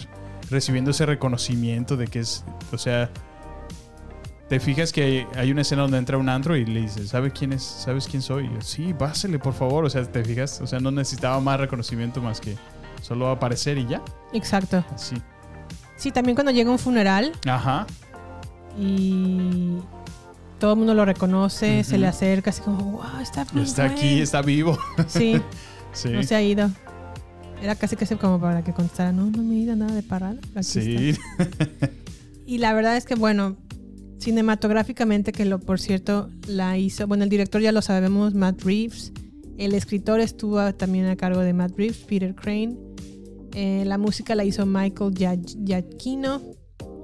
[SPEAKER 6] recibiendo ese reconocimiento de que es. O sea. Te fijas que hay, una escena donde entra un antro y le dice, ¿sabe quién es? ¿Sabes quién soy? Y yo, sí, pásale, por favor. O sea, te fijas, o sea, no necesitaba más reconocimiento más que solo aparecer y ya.
[SPEAKER 5] Exacto.
[SPEAKER 6] Sí.
[SPEAKER 5] Sí, también cuando llega un funeral,
[SPEAKER 6] Ajá.
[SPEAKER 5] y todo el mundo lo reconoce, se le acerca así como, wow, está Bruce
[SPEAKER 6] Está aquí,
[SPEAKER 5] Wayne".
[SPEAKER 6] está vivo. *laughs*
[SPEAKER 5] Sí,
[SPEAKER 6] sí.
[SPEAKER 5] no se ha ido. Era casi casi como para que contestara, no, no me he ido nada de parada.
[SPEAKER 6] Sí.
[SPEAKER 5] está". *laughs* Y la verdad es que, bueno, cinematográficamente, que lo por cierto la hizo, bueno, el director ya lo sabemos, Matt Reeves. El escritor estuvo también a cargo de Matt Reeves, Peter Crane. Eh, la música la hizo Michael Gia- Giacchino.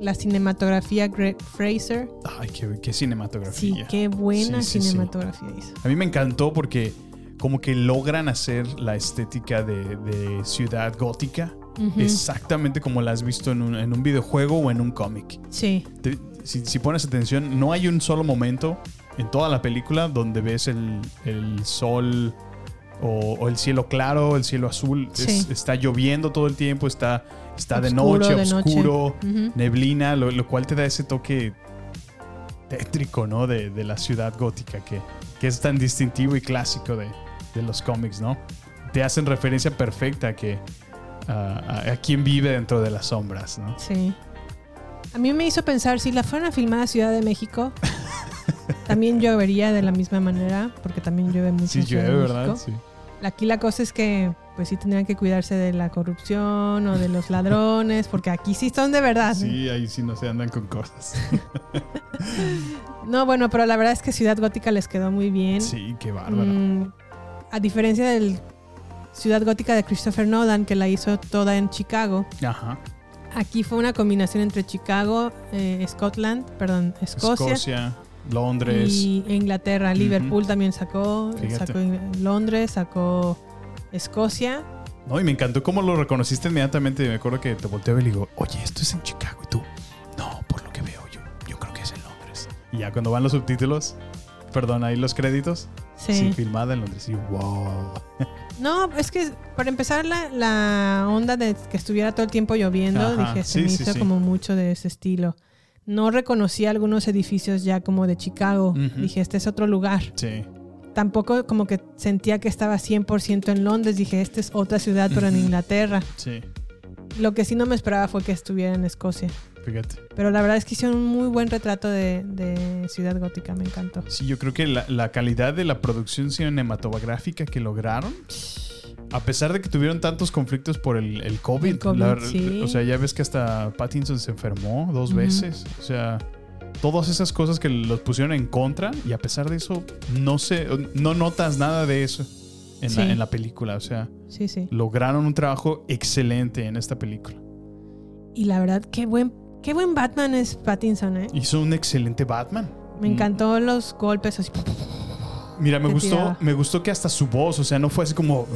[SPEAKER 5] La cinematografía Greg Fraser.
[SPEAKER 6] Ay, qué, qué cinematografía.
[SPEAKER 5] Sí, qué buena
[SPEAKER 6] Sí, sí, sí.
[SPEAKER 5] cinematografía hizo.
[SPEAKER 6] A mí me encantó porque como que logran hacer la estética de, de ciudad gótica exactamente como la has visto en un, en un videojuego o en un cómic.
[SPEAKER 5] Sí.
[SPEAKER 6] Te- si, si pones atención, no hay un solo momento en toda la película donde ves el, el sol o, o el cielo claro, el cielo azul. Es-
[SPEAKER 5] Sí.
[SPEAKER 6] está lloviendo todo el tiempo, está, está de noche,
[SPEAKER 5] de noche.
[SPEAKER 6] oscuro, neblina, lo, lo cual te da ese toque tétrico, ¿no? De, de la ciudad gótica que, que es tan distintivo y clásico de, de los cómics, ¿no? Te hacen referencia perfecta a que a, a- a quién vive dentro de las sombras, ¿no?
[SPEAKER 5] Sí. A mí me hizo pensar, si la fueran a filmar a Ciudad de México, también llovería de la misma manera, porque también llueve mucho.
[SPEAKER 6] Sí
[SPEAKER 5] en
[SPEAKER 6] llueve, ¿verdad? Sí.
[SPEAKER 5] Aquí la cosa es que, pues sí tendrían que cuidarse de la corrupción o de los ladrones, porque aquí sí son de verdad. ¿no?
[SPEAKER 6] Sí, ahí sí no se andan con cosas. *laughs*
[SPEAKER 5] No, bueno, pero la verdad es que Ciudad Gótica les quedó muy bien.
[SPEAKER 6] Sí, qué bárbaro.
[SPEAKER 5] Mm, a diferencia del Ciudad Gótica de Christopher Nolan, que la hizo toda en Chicago.
[SPEAKER 6] Ajá.
[SPEAKER 5] Aquí fue una combinación entre Chicago, eh, Scotland, perdón, Escocia,
[SPEAKER 6] Escocia, Londres.
[SPEAKER 5] y Inglaterra. Liverpool también sacó,
[SPEAKER 6] Fíjate.
[SPEAKER 5] sacó Londres, sacó Escocia.
[SPEAKER 6] No, y me encantó cómo lo reconociste inmediatamente. Me acuerdo que te volteé a ver y digo, oye, esto es en Chicago. Y tú, no, por lo que veo, yo, yo creo que es en Londres. Y ya cuando van los subtítulos, perdón, ahí los créditos.
[SPEAKER 5] Sí.
[SPEAKER 6] filmada en Londres. Y wow. *laughs*
[SPEAKER 5] No, es que para empezar la, la onda de que estuviera todo el tiempo lloviendo,
[SPEAKER 6] Ajá,
[SPEAKER 5] dije, se
[SPEAKER 6] sí,
[SPEAKER 5] me
[SPEAKER 6] sí,
[SPEAKER 5] hizo
[SPEAKER 6] sí.
[SPEAKER 5] como mucho de ese estilo. No reconocí algunos edificios ya como de Chicago. Dije, este es otro lugar.
[SPEAKER 6] Sí.
[SPEAKER 5] Tampoco como que sentía que estaba 100% en Londres. Dije, esta es otra ciudad, pero en. Inglaterra.
[SPEAKER 6] Sí,
[SPEAKER 5] Lo que sí no me esperaba fue que estuviera en Escocia.
[SPEAKER 6] Fíjate.
[SPEAKER 5] Pero la verdad es que hicieron un muy buen retrato de, de Ciudad Gótica, me encantó.
[SPEAKER 6] Sí, yo creo que la, la calidad de la producción cinematográfica que lograron, a pesar de que tuvieron tantos conflictos por el, el COVID,
[SPEAKER 5] El COVID,
[SPEAKER 6] la-
[SPEAKER 5] sí.
[SPEAKER 6] o sea, ya ves que hasta Pattinson se enfermó dos veces, o sea, todas esas cosas que los pusieron en contra y a pesar de eso no se, no notas nada de eso en,
[SPEAKER 5] Sí.
[SPEAKER 6] la, en la película, o sea,
[SPEAKER 5] Sí, sí.
[SPEAKER 6] lograron un trabajo excelente en esta película.
[SPEAKER 5] Y la verdad, qué buen, qué buen Batman es Pattinson, ¿eh?
[SPEAKER 6] Hizo un excelente Batman.
[SPEAKER 5] Me encantó los golpes así.
[SPEAKER 6] Mira, me gustó,
[SPEAKER 5] tiraba.
[SPEAKER 6] me gustó que hasta su voz, o sea, no fue así como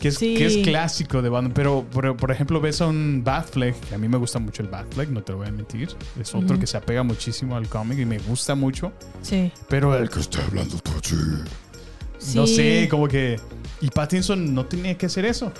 [SPEAKER 6] que es, que es
[SPEAKER 5] Sí.
[SPEAKER 6] clásico de Batman, pero por, por ejemplo ves a un Batfleck, que a mí me gusta mucho el Batfleck, no te lo voy a mentir, es otro que se apega muchísimo al cómic y me gusta mucho,
[SPEAKER 5] Sí.
[SPEAKER 6] pero el que está hablando todo no
[SPEAKER 5] Sí.
[SPEAKER 6] sé, como que y Pattinson no tenía que hacer eso.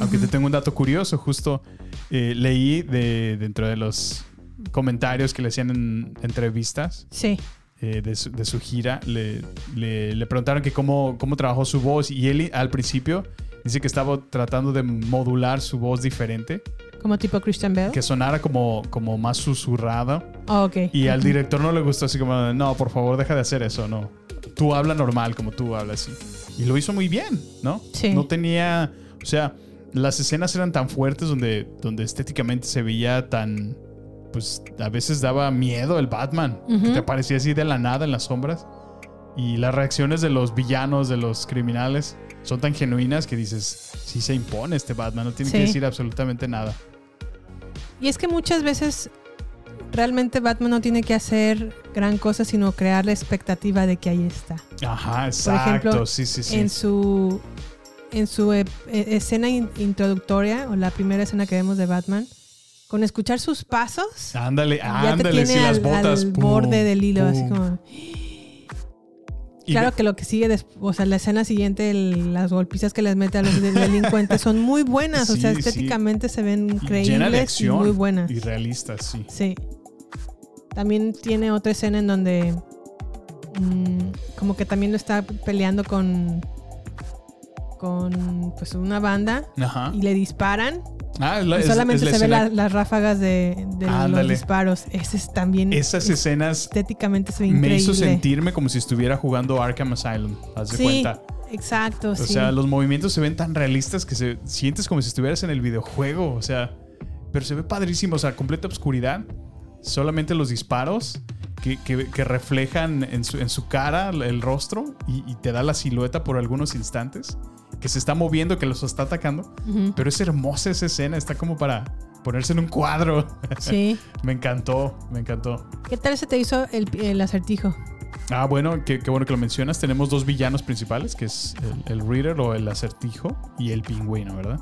[SPEAKER 6] Aunque te tengo un dato curioso, justo eh, leí de dentro de los comentarios que le hacían en entrevistas
[SPEAKER 5] Sí.
[SPEAKER 6] eh, de, su, de su gira, le, le- le preguntaron que cómo, cómo trabajó su voz y él al principio dice que estaba tratando de modular su voz diferente,
[SPEAKER 5] Como tipo Christian Bell.
[SPEAKER 6] que sonara como, como más susurrada.
[SPEAKER 5] Ah, ok.
[SPEAKER 6] Y al director no le gustó así como, no, por favor, deja de hacer eso, no. Tú habla normal como tú hablas. Y, y lo hizo muy bien, ¿no?
[SPEAKER 5] Sí.
[SPEAKER 6] No tenía, o sea, las escenas eran tan fuertes donde, donde estéticamente se veía tan, pues a veces daba miedo el Batman, que te aparecía así de la nada en las sombras. Y las reacciones de los villanos, de los criminales, son tan genuinas que dices, sí se impone este Batman, no tiene que decir absolutamente nada.
[SPEAKER 5] Y es que muchas veces realmente Batman no tiene que hacer gran cosa, sino crear la expectativa de que ahí está.
[SPEAKER 6] Ajá,
[SPEAKER 5] Por
[SPEAKER 6] exacto,
[SPEAKER 5] ejemplo,
[SPEAKER 6] sí, sí, sí.
[SPEAKER 5] en su en su eh, eh, escena in- introductoria o la primera escena que vemos de Batman, con escuchar sus pasos,
[SPEAKER 6] Ándale,
[SPEAKER 5] ya te
[SPEAKER 6] ándale,
[SPEAKER 5] tiene
[SPEAKER 6] sí, las
[SPEAKER 5] al,
[SPEAKER 6] botas.
[SPEAKER 5] al
[SPEAKER 6] pum,
[SPEAKER 5] borde del hilo, así como. Claro que lo que sigue después, o sea, la escena siguiente, el- las golpizas que les mete a los de- delincuentes son muy buenas, o sea,
[SPEAKER 6] sí.
[SPEAKER 5] estéticamente se ven creíbles y muy buenas.
[SPEAKER 6] y realistas, sí.
[SPEAKER 5] Sí. También tiene otra escena en donde mm, como que también lo está peleando con con pues una banda
[SPEAKER 6] Ajá.
[SPEAKER 5] y le disparan
[SPEAKER 6] Ah, la-
[SPEAKER 5] Y solamente
[SPEAKER 6] es la
[SPEAKER 5] se ven la- las ráfagas de, de los disparos. Ese es también.
[SPEAKER 6] Esas
[SPEAKER 5] es-
[SPEAKER 6] escenas
[SPEAKER 5] Estéticamente se ve
[SPEAKER 6] me hizo sentirme como si estuviera jugando Arkham Asylum. Haz de
[SPEAKER 5] Sí,
[SPEAKER 6] cuenta.
[SPEAKER 5] exacto.
[SPEAKER 6] O
[SPEAKER 5] sí.
[SPEAKER 6] sea, los movimientos se ven tan realistas que se sientes como si estuvieras en el videojuego. O sea, pero se ve padrísimo. O sea, completa oscuridad. Solamente los disparos que, que- que reflejan en su, en su cara el rostro y, y te da la silueta por algunos instantes. Que se está moviendo, que los está atacando. Pero es hermosa esa escena. Está como para ponerse en un cuadro.
[SPEAKER 5] Sí. *laughs*
[SPEAKER 6] me encantó, me encantó.
[SPEAKER 5] ¿Qué tal se te hizo el, el acertijo?
[SPEAKER 6] Ah, bueno, qué, qué bueno que lo mencionas. Tenemos dos villanos principales, que es el, el Reader o el acertijo y el pingüino, ¿verdad?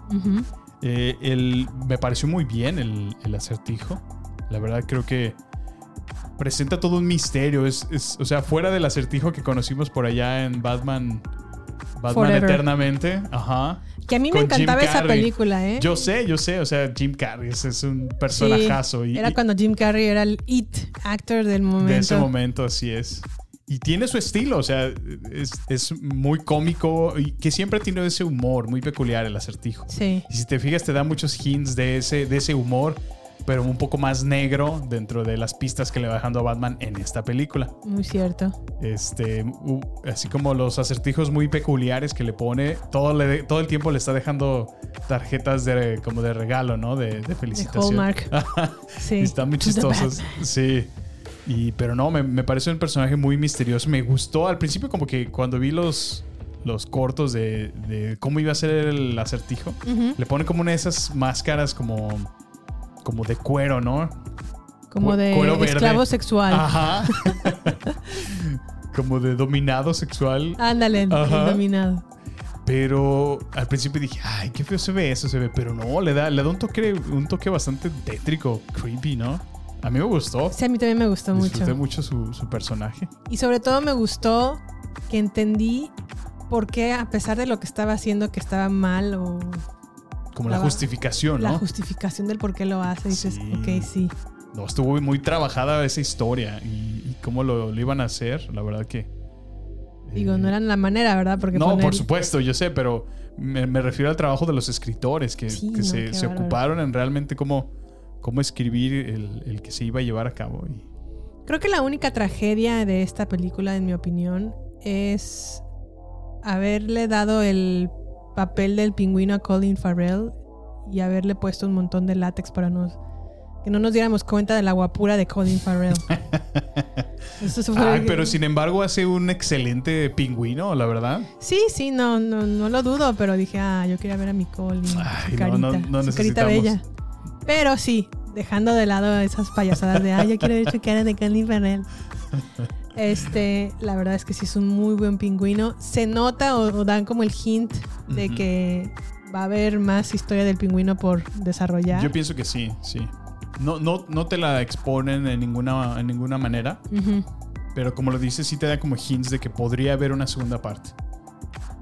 [SPEAKER 6] Eh, el- me pareció muy bien el, el acertijo. La verdad creo que presenta todo un misterio. Es, es- o sea, fuera del acertijo que conocimos por allá en Batman, Batman
[SPEAKER 5] Forever.
[SPEAKER 6] Eternamente. Ajá.
[SPEAKER 5] Que a mí me
[SPEAKER 6] Con
[SPEAKER 5] encantaba esa película, ¿eh?
[SPEAKER 6] Yo sé, yo sé. O sea, Jim Carrey es, es un
[SPEAKER 5] Sí,
[SPEAKER 6] personajazo. y,
[SPEAKER 5] era cuando Jim Carrey era el it actor del momento.
[SPEAKER 6] de ese momento, así es. Y tiene su estilo, o sea, es, es muy cómico y que siempre tiene ese humor muy peculiar el acertijo.
[SPEAKER 5] Sí.
[SPEAKER 6] Y si te fijas, te da muchos hints de ese, de ese humor, pero un poco más negro dentro de las pistas que le va dejando a Batman en esta película.
[SPEAKER 5] Muy cierto.
[SPEAKER 6] Este, así como los acertijos muy peculiares que le pone, todo, le de- todo el tiempo le está dejando tarjetas de, como de regalo, ¿no? De, de felicitación.
[SPEAKER 5] Hallmark. *laughs* Sí.
[SPEAKER 6] Están muy chistosos. Sí. Y, pero no, me, me parece un personaje muy misterioso. Me gustó al principio como que cuando vi los, los cortos de, de cómo iba a ser el acertijo, le pone como una de esas máscaras como, como de cuero, ¿no?
[SPEAKER 5] Como de
[SPEAKER 6] cuero
[SPEAKER 5] esclavo sexual.
[SPEAKER 6] Ajá. *laughs* como de dominado sexual.
[SPEAKER 5] Ándale, dominado.
[SPEAKER 6] Pero al principio dije, ay, qué feo se ve eso, se ve. Pero no, le da, le da un toque, un toque bastante tétrico, creepy, ¿no? A mí me gustó.
[SPEAKER 5] Sí, a mí también me gustó
[SPEAKER 6] Disfruté
[SPEAKER 5] mucho.
[SPEAKER 6] mucho su, su personaje.
[SPEAKER 5] Y sobre todo me gustó que entendí por qué, a pesar de lo que estaba haciendo, que estaba mal o
[SPEAKER 6] Como la,
[SPEAKER 5] La-
[SPEAKER 6] justificación,
[SPEAKER 5] la
[SPEAKER 6] ¿no?
[SPEAKER 5] justificación del por qué lo hace, dices,
[SPEAKER 6] Sí.
[SPEAKER 5] ok, sí.
[SPEAKER 6] no, estuvo muy trabajada esa historia y, y cómo lo, lo iban a hacer, la verdad que...
[SPEAKER 5] Digo, no era la manera, ¿verdad? Porque
[SPEAKER 6] No,
[SPEAKER 5] poner-
[SPEAKER 6] por supuesto, yo sé, pero me, me refiero al trabajo de los escritores que,
[SPEAKER 5] Sí,
[SPEAKER 6] que
[SPEAKER 5] no,
[SPEAKER 6] se, ocuparon en realmente cómo, cómo escribir el, el que se iba a llevar a cabo. Y,
[SPEAKER 5] Creo que la única tragedia de esta película, en mi opinión, es haberle dado el papel del pingüino a Colin Farrell y haberle puesto un montón de látex para nos, que no nos diéramos cuenta de la guapura de Colin Farrell. *laughs* Eso fue-
[SPEAKER 6] Ay, pero sin embargo hace un excelente pingüino, la verdad.
[SPEAKER 5] Sí, sí, no, no, no lo dudo, pero dije, ah, yo quería ver a mi Colin,
[SPEAKER 6] Ay,
[SPEAKER 5] carita,
[SPEAKER 6] no, no
[SPEAKER 5] su carita bella. Pero sí, dejando de lado esas payasadas de, ah, yo quiero ver su cara de Colin Farrell. Este, la verdad es que sí es un muy buen pingüino. Se nota o, o dan como el hint de que va a haber más historia del pingüino por desarrollar.
[SPEAKER 6] Yo pienso que sí, sí. No, no, no te la exponen en ninguna, en ninguna manera, pero como lo dices, sí te da como hints de que podría haber una segunda parte.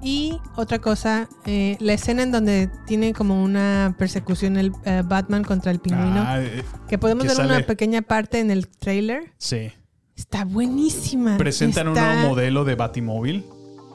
[SPEAKER 5] Y otra cosa, eh, la escena en donde tiene como una persecución el eh, Batman contra el pingüino,
[SPEAKER 6] Ah, eh,
[SPEAKER 5] que podemos
[SPEAKER 6] que
[SPEAKER 5] ver
[SPEAKER 6] sale-
[SPEAKER 5] una pequeña parte en el trailer.
[SPEAKER 6] Sí.
[SPEAKER 5] Está buenísima.
[SPEAKER 6] Presentan un nuevo modelo de Batimóvil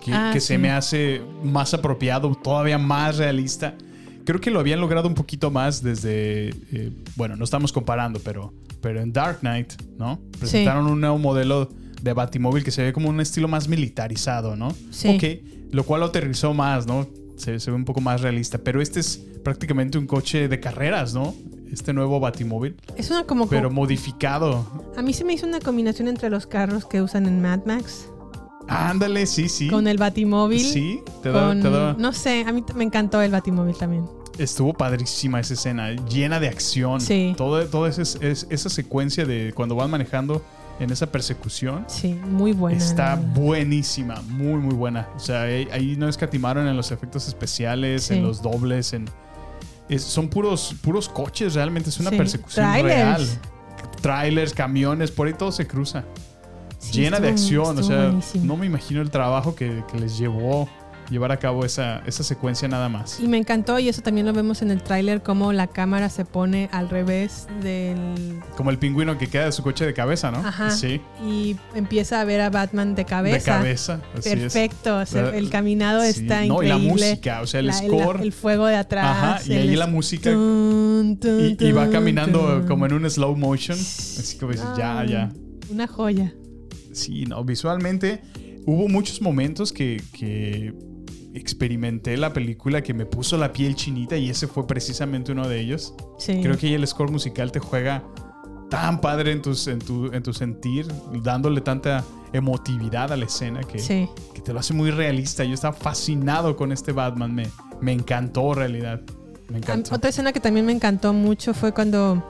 [SPEAKER 6] que,
[SPEAKER 5] Ah,
[SPEAKER 6] que se me hace más apropiado, todavía más realista. Creo que lo habían logrado un poquito más desde, eh, bueno, no estamos comparando, pero, pero en Dark Knight, ¿no? Presentaron un nuevo modelo de Batimóvil que se ve como un estilo más militarizado, ¿no?
[SPEAKER 5] Sí.
[SPEAKER 6] Ok, lo cual lo aterrizó más, ¿no? Se, se ve un poco más realista, pero este es prácticamente un coche de carreras, ¿no? Este nuevo Batimóvil,
[SPEAKER 5] Es una como,
[SPEAKER 6] pero modificado.
[SPEAKER 5] a mí se me hizo una combinación entre los carros que usan en Mad Max
[SPEAKER 6] Ándale, sí, sí.
[SPEAKER 5] con el Batimóvil.
[SPEAKER 6] Sí, te da-
[SPEAKER 5] con-
[SPEAKER 6] te da-
[SPEAKER 5] No sé, a mí me encantó el Batimóvil también.
[SPEAKER 6] Estuvo padrísima esa escena, llena de acción.
[SPEAKER 5] Sí.
[SPEAKER 6] Todo, toda esa, es- esa secuencia de cuando van manejando en esa persecución
[SPEAKER 5] Sí, muy buena.
[SPEAKER 6] está buenísima, muy, muy buena. O sea, ahí, ahí no escatimaron en los efectos especiales,
[SPEAKER 5] Sí.
[SPEAKER 6] en los dobles, en. Es- son puros, puros coches, realmente es una
[SPEAKER 5] Sí.
[SPEAKER 6] persecución
[SPEAKER 5] Trailers.
[SPEAKER 6] real. Trailers, camiones, por ahí todo se cruza.
[SPEAKER 5] Sí,
[SPEAKER 6] llena de acción, o sea,
[SPEAKER 5] buenísimo.
[SPEAKER 6] no me imagino el trabajo que, que les llevó llevar a cabo esa, esa secuencia nada más.
[SPEAKER 5] Y me encantó, y eso también lo vemos en el tráiler, cómo la cámara se pone al revés del...
[SPEAKER 6] Como el pingüino que queda de su coche de cabeza, ¿no?
[SPEAKER 5] Ajá.
[SPEAKER 6] Sí.
[SPEAKER 5] Y empieza a ver a Batman de cabeza.
[SPEAKER 6] De cabeza. así es.
[SPEAKER 5] Perfecto. o sea,
[SPEAKER 6] ¿Verdad?
[SPEAKER 5] el caminado
[SPEAKER 6] Sí.
[SPEAKER 5] está
[SPEAKER 6] No, y la
[SPEAKER 5] increíble.
[SPEAKER 6] música, o sea, el
[SPEAKER 5] La-
[SPEAKER 6] score.
[SPEAKER 5] El, fuego de atrás.
[SPEAKER 6] Ajá, y ahí la música.
[SPEAKER 5] Tun, tun,
[SPEAKER 6] Y, y va caminando
[SPEAKER 5] tun.
[SPEAKER 6] como en un slow motion. Así como dices, ya, ya.
[SPEAKER 5] Una joya.
[SPEAKER 6] Sí, no, visualmente hubo muchos momentos que, que experimenté la película que me puso la piel chinita y ese fue precisamente uno de ellos.
[SPEAKER 5] Sí.
[SPEAKER 6] Creo que ahí el score musical te juega tan padre en, tus, en, tu, en tu sentir, dándole tanta emotividad a la escena que,
[SPEAKER 5] Sí.
[SPEAKER 6] que te lo hace muy realista. Yo estaba fascinado con este Batman, me, me encantó en realidad. Me encantó.
[SPEAKER 5] Otra escena que también me encantó mucho fue cuando